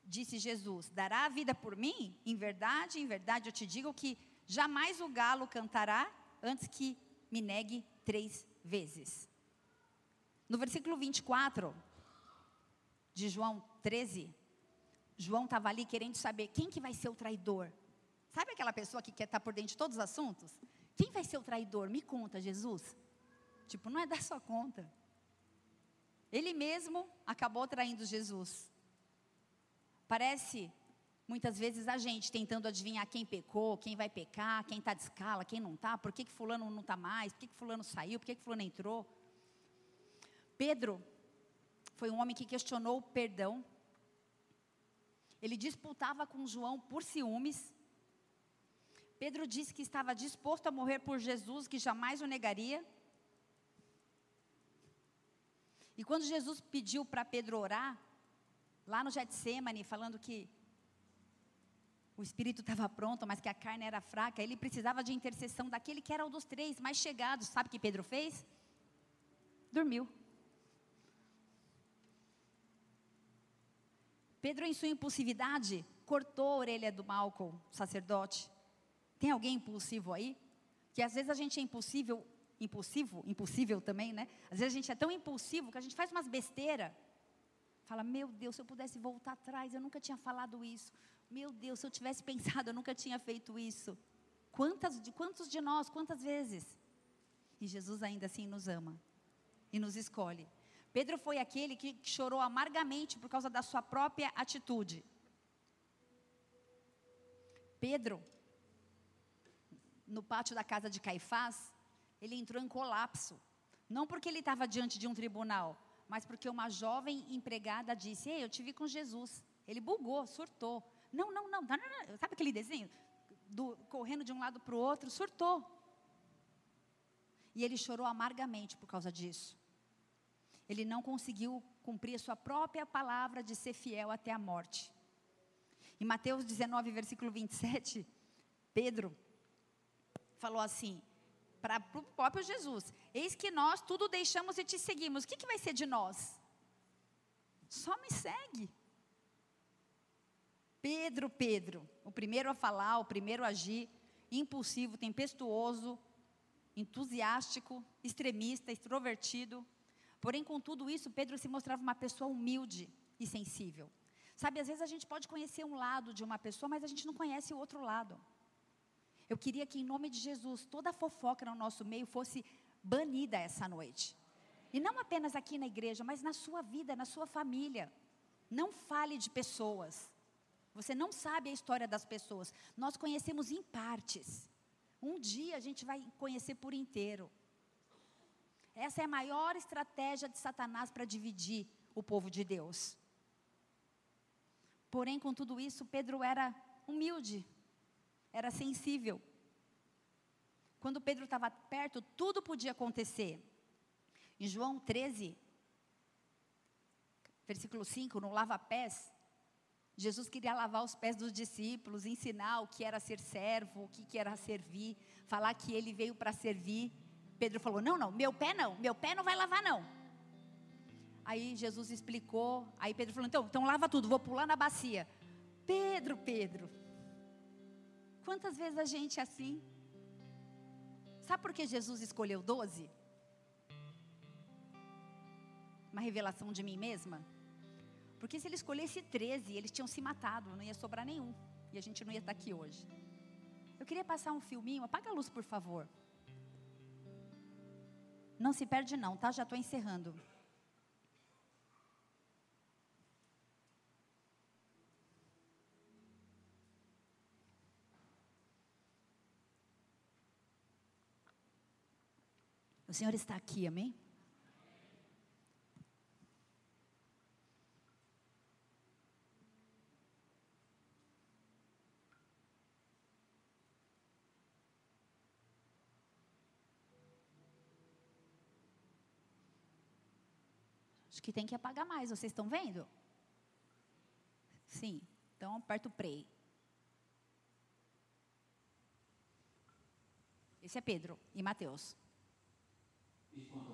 Speaker 1: Disse Jesus: Dará a vida por mim? Em verdade, em verdade, eu te digo que jamais o galo cantará antes que me negue três vezes. No versículo 24, de João 13, João estava ali querendo saber quem que vai ser o traidor. Sabe aquela pessoa que quer estar por dentro de todos os assuntos? Quem vai ser o traidor? Me conta, Jesus. Tipo, não é da sua conta. Ele mesmo acabou traindo Jesus. Parece muitas vezes a gente tentando adivinhar quem pecou, quem vai pecar, quem está de escala, quem não está, por que, que fulano não está mais, por que, que fulano saiu, por que, que fulano entrou. Pedro foi um homem que questionou o perdão. Ele disputava com João por ciúmes. Pedro disse que estava disposto a morrer por Jesus, que jamais o negaria. E quando Jesus pediu para Pedro orar, lá no Getsemane, falando que o espírito estava pronto, mas que a carne era fraca, ele precisava de intercessão daquele que era um dos três mais chegados. Sabe o que Pedro fez? Dormiu. Pedro, em sua impulsividade, cortou a orelha do Malcolm, sacerdote. Tem alguém impulsivo aí? Que às vezes a gente é impulsivo, impulsivo, impossível também, né? Às vezes a gente é tão impulsivo que a gente faz umas besteiras. Fala, meu Deus, se eu pudesse voltar atrás, eu nunca tinha falado isso. Meu Deus, se eu tivesse pensado, eu nunca tinha feito isso. Quantas, de quantos de nós, quantas vezes? E Jesus ainda assim nos ama e nos escolhe. Pedro foi aquele que chorou amargamente por causa da sua própria atitude. Pedro, no pátio da casa de Caifás, ele entrou em colapso. Não porque ele estava diante de um tribunal, mas porque uma jovem empregada disse: Ei, eu te vi com Jesus. Ele bugou, surtou. Não, não, não, não, não. sabe aquele desenho? Do, correndo de um lado para o outro, surtou. E ele chorou amargamente por causa disso ele não conseguiu cumprir a sua própria palavra de ser fiel até a morte. Em Mateus 19, versículo 27, Pedro falou assim para o próprio Jesus: Eis que nós tudo deixamos e te seguimos. O que, que vai ser de nós? Só me segue. Pedro, Pedro, o primeiro a falar, o primeiro a agir, impulsivo, tempestuoso, entusiástico, extremista, extrovertido, Porém, com tudo isso, Pedro se mostrava uma pessoa humilde e sensível. Sabe, às vezes a gente pode conhecer um lado de uma pessoa, mas a gente não conhece o outro lado. Eu queria que, em nome de Jesus, toda a fofoca no nosso meio fosse banida essa noite. E não apenas aqui na igreja, mas na sua vida, na sua família. Não fale de pessoas. Você não sabe a história das pessoas. Nós conhecemos em partes. Um dia a gente vai conhecer por inteiro. Essa é a maior estratégia de Satanás para dividir o povo de Deus. Porém, com tudo isso, Pedro era humilde, era sensível. Quando Pedro estava perto, tudo podia acontecer. Em João 13, versículo 5, no lava-pés, Jesus queria lavar os pés dos discípulos, ensinar o que era ser servo, o que era servir, falar que ele veio para servir. Pedro falou: Não, não, meu pé não, meu pé não vai lavar, não. Aí Jesus explicou, aí Pedro falou: Então, então lava tudo, vou pular na bacia. Pedro, Pedro, quantas vezes a gente é assim? Sabe por que Jesus escolheu doze? Uma revelação de mim mesma? Porque se ele escolhesse 13, eles tinham se matado, não ia sobrar nenhum. E a gente não ia estar aqui hoje. Eu queria passar um filminho, apaga a luz, por favor. Não se perde não, tá? Já estou encerrando. O Senhor está aqui, amém? Acho que tem que apagar mais, vocês estão vendo? Sim, então aperta o play. Esse é Pedro e Mateus.
Speaker 2: E quanto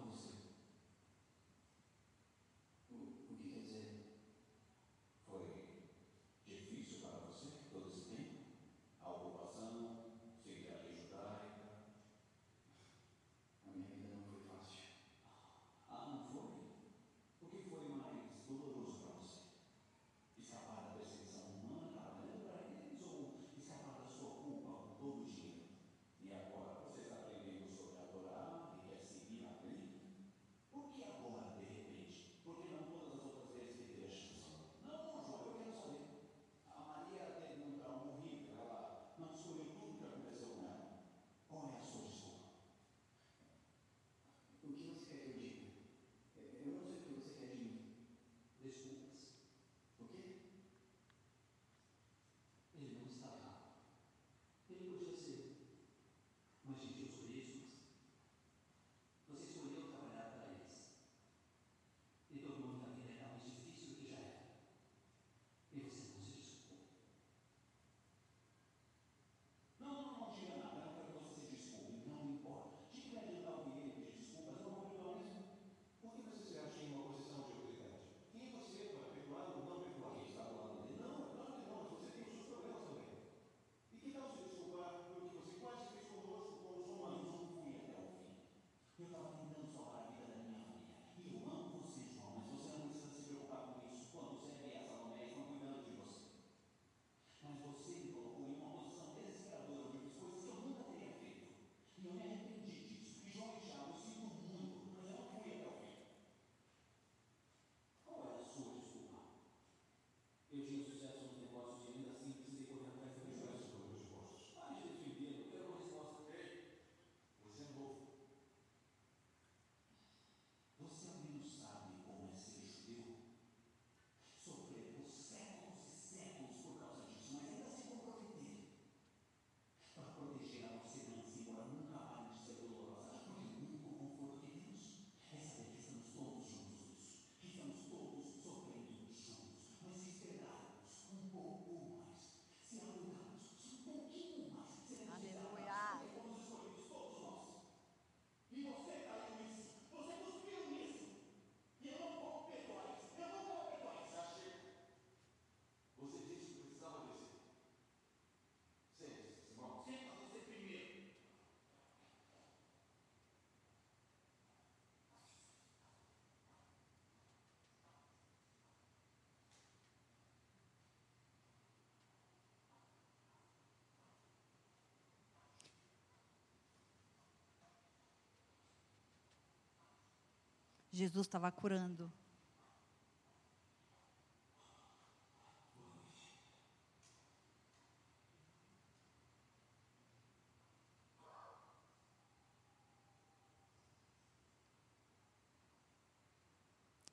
Speaker 1: Jesus estava curando.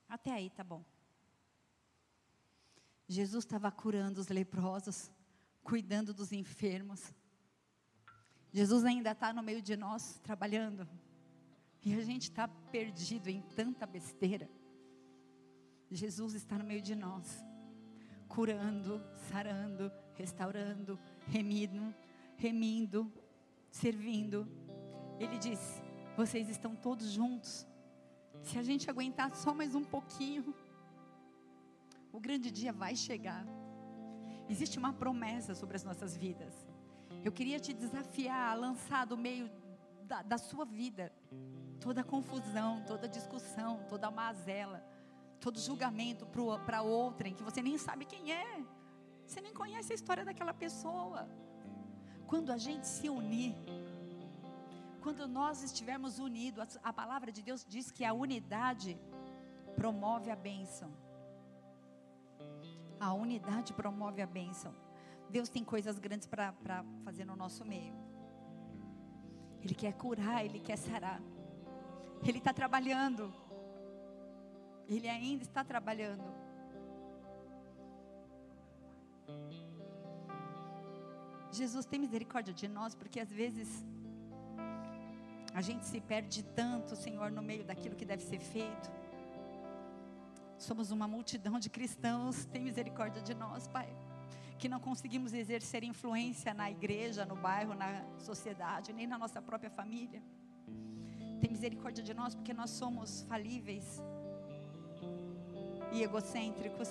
Speaker 1: Até aí tá bom. Jesus estava curando os leprosos, cuidando dos enfermos. Jesus ainda está no meio de nós, trabalhando. E a gente está perdido em tanta besteira. Jesus está no meio de nós, curando, sarando, restaurando, remindo, remindo, servindo. Ele diz: vocês estão todos juntos. Se a gente aguentar só mais um pouquinho, o grande dia vai chegar. Existe uma promessa sobre as nossas vidas. Eu queria te desafiar a lançar do meio da, da sua vida toda confusão, toda discussão, toda mazela, todo julgamento para outrem que você nem sabe quem é. Você nem conhece a história daquela pessoa. Quando a gente se unir, quando nós estivermos unidos, a, a palavra de Deus diz que a unidade promove a bênção. A unidade promove a bênção. Deus tem coisas grandes para fazer no nosso meio. Ele quer curar, Ele quer sarar. Ele está trabalhando. Ele ainda está trabalhando. Jesus tem misericórdia de nós, porque às vezes a gente se perde tanto, Senhor, no meio daquilo que deve ser feito. Somos uma multidão de cristãos, tem misericórdia de nós, Pai. Que não conseguimos exercer influência na igreja, no bairro, na sociedade, nem na nossa própria família. Tem misericórdia de nós porque nós somos falíveis e egocêntricos.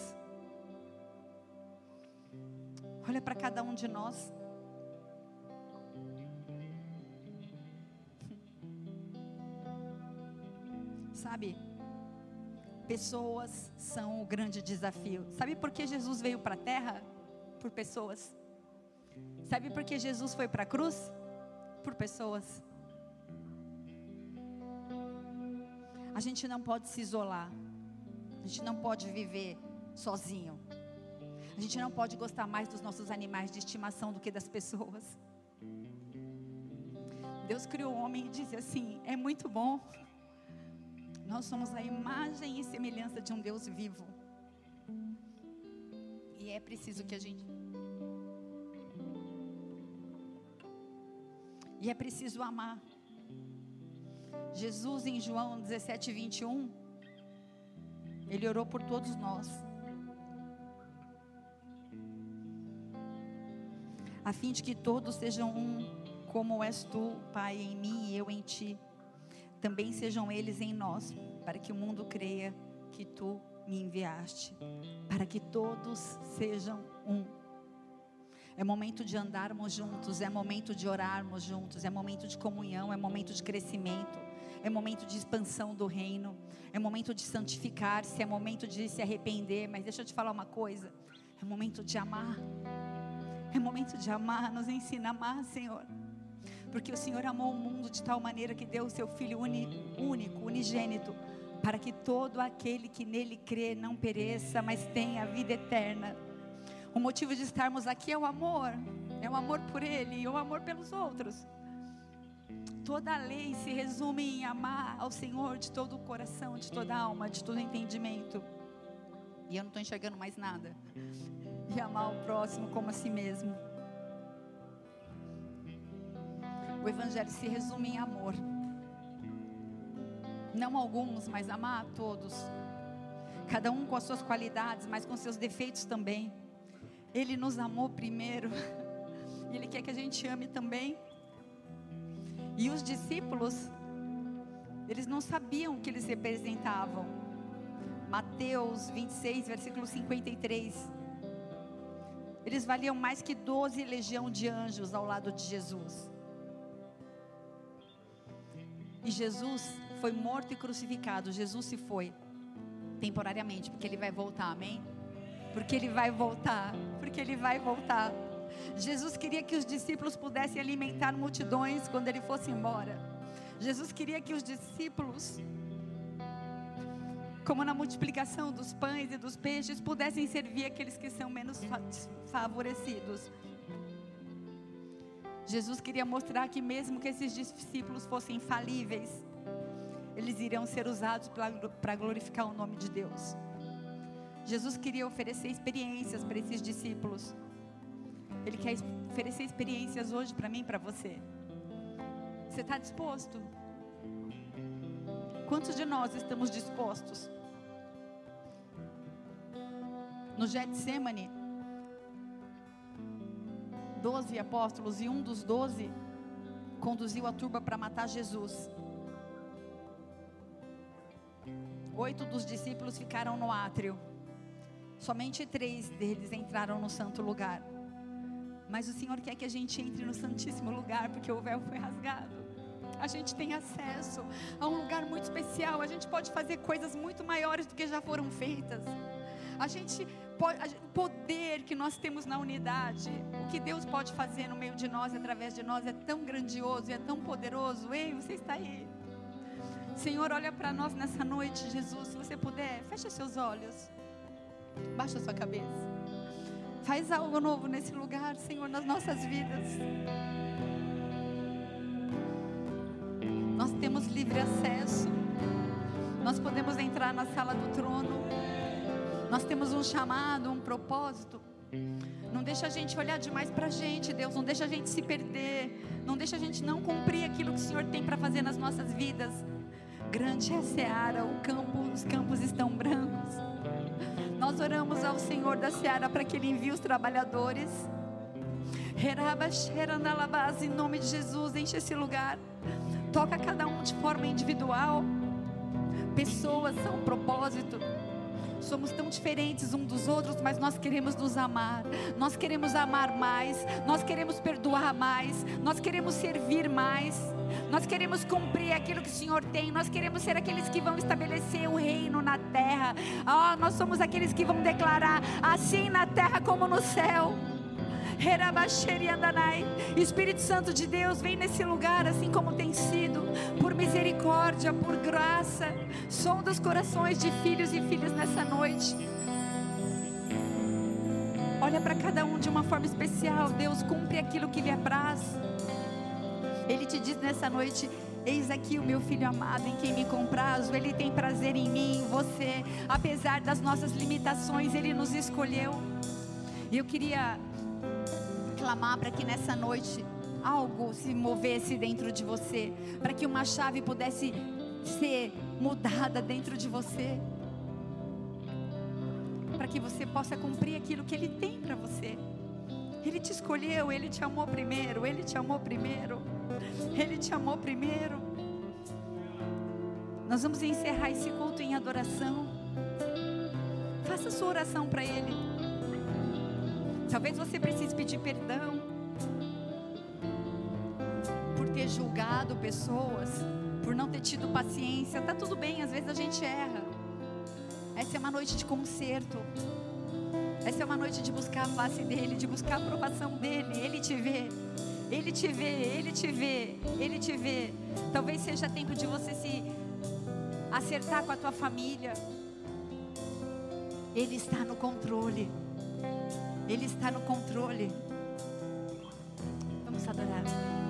Speaker 1: Olha para cada um de nós. Sabe? Pessoas são o grande desafio. Sabe por que Jesus veio para a terra? Por pessoas. Sabe por que Jesus foi para a cruz? Por pessoas. A gente não pode se isolar. A gente não pode viver sozinho. A gente não pode gostar mais dos nossos animais de estimação do que das pessoas. Deus criou o homem e disse assim: é muito bom. Nós somos a imagem e semelhança de um Deus vivo. É preciso que a gente. E é preciso amar. Jesus, em João 17, 21, ele orou por todos nós. A fim de que todos sejam um, como és tu, Pai, em mim e eu em ti. Também sejam eles em nós, para que o mundo creia que tu me enviaste. Para que todos sejam um. É momento de andarmos juntos, é momento de orarmos juntos, é momento de comunhão, é momento de crescimento é momento de expansão do reino, é momento de santificar-se, é momento de se arrepender. Mas deixa eu te falar uma coisa: é momento de amar, é momento de amar. Nos ensina a amar, Senhor, porque o Senhor amou o mundo de tal maneira que deu o seu Filho único, unigênito, para que todo aquele que nele crê não pereça, mas tenha a vida eterna. O motivo de estarmos aqui é o amor, é o amor por Ele e o amor pelos outros. Toda a lei se resume em amar ao Senhor de todo o coração, de toda a alma, de todo o entendimento. E eu não estou enxergando mais nada. E amar o próximo como a si mesmo. O Evangelho se resume em amor. Não alguns, mas amar a todos. Cada um com as suas qualidades, mas com seus defeitos também. Ele nos amou primeiro. E Ele quer que a gente ame também. E os discípulos, eles não sabiam o que eles representavam. Mateus 26, versículo 53. Eles valiam mais que 12 legião de anjos ao lado de Jesus. E Jesus foi morto e crucificado. Jesus se foi temporariamente, porque ele vai voltar, amém? Porque ele vai voltar, porque ele vai voltar. Jesus queria que os discípulos pudessem alimentar multidões quando ele fosse embora. Jesus queria que os discípulos como na multiplicação dos pães e dos peixes, pudessem servir aqueles que são menos favorecidos. Jesus queria mostrar que, mesmo que esses discípulos fossem falíveis, eles iriam ser usados para glorificar o nome de Deus. Jesus queria oferecer experiências para esses discípulos. Ele quer oferecer experiências hoje para mim e para você. Você está disposto? Quantos de nós estamos dispostos? No Getsemane, doze apóstolos e um dos doze conduziu a turba para matar Jesus. Oito dos discípulos ficaram no átrio. Somente três deles entraram no santo lugar. Mas o Senhor quer que a gente entre no Santíssimo Lugar, porque o véu foi rasgado a gente tem acesso a um lugar muito especial. A gente pode fazer coisas muito maiores do que já foram feitas. A gente pode, o poder que nós temos na unidade, o que Deus pode fazer no meio de nós, através de nós, é tão grandioso e é tão poderoso. Ei, você está aí. Senhor, olha para nós nessa noite, Jesus. Se você puder, feche seus olhos, baixa sua cabeça. Faz algo novo nesse lugar, Senhor, nas nossas vidas. Nós temos livre acesso. Nós podemos entrar na sala do trono. Nós temos um chamado, um propósito. Não deixa a gente olhar demais para a gente, Deus. Não deixa a gente se perder. Não deixa a gente não cumprir aquilo que o Senhor tem para fazer nas nossas vidas. Grande é a seara, o campo, os campos estão brancos. Nós oramos ao Senhor da seara para que Ele envie os trabalhadores. Em nome de Jesus, enche esse lugar. Toca cada um de forma individual. Pessoas são um propósito. Somos tão diferentes uns dos outros, mas nós queremos nos amar. Nós queremos amar mais. Nós queremos perdoar mais. Nós queremos servir mais. Nós queremos cumprir aquilo que o Senhor tem. Nós queremos ser aqueles que vão estabelecer o reino na terra. Oh, nós somos aqueles que vão declarar assim na terra como no céu. Espírito Santo de Deus, vem nesse lugar assim como tem sido, por misericórdia, por graça. Som dos corações de filhos e filhas nessa noite. Olha para cada um de uma forma especial. Deus cumpre aquilo que lhe apraz. Ele te diz nessa noite: Eis aqui o meu filho amado em quem me comprazo. Ele tem prazer em mim, em você. Apesar das nossas limitações, Ele nos escolheu. E eu queria clamar para que nessa noite algo se movesse dentro de você, para que uma chave pudesse ser mudada dentro de você, para que você possa cumprir aquilo que Ele tem para você. Ele te escolheu, Ele te amou primeiro, Ele te amou primeiro, Ele te amou primeiro. Nós vamos encerrar esse culto em adoração. Faça sua oração para Ele. Talvez você precise pedir perdão por ter julgado pessoas, por não ter tido paciência. Tá tudo bem, às vezes a gente erra. Essa é uma noite de conserto. Essa é uma noite de buscar a face dele, de buscar a aprovação dele. Ele te vê. Ele te vê, ele te vê, ele te vê. Talvez seja tempo de você se acertar com a tua família. Ele está no controle. Ele está no controle. Vamos adorar.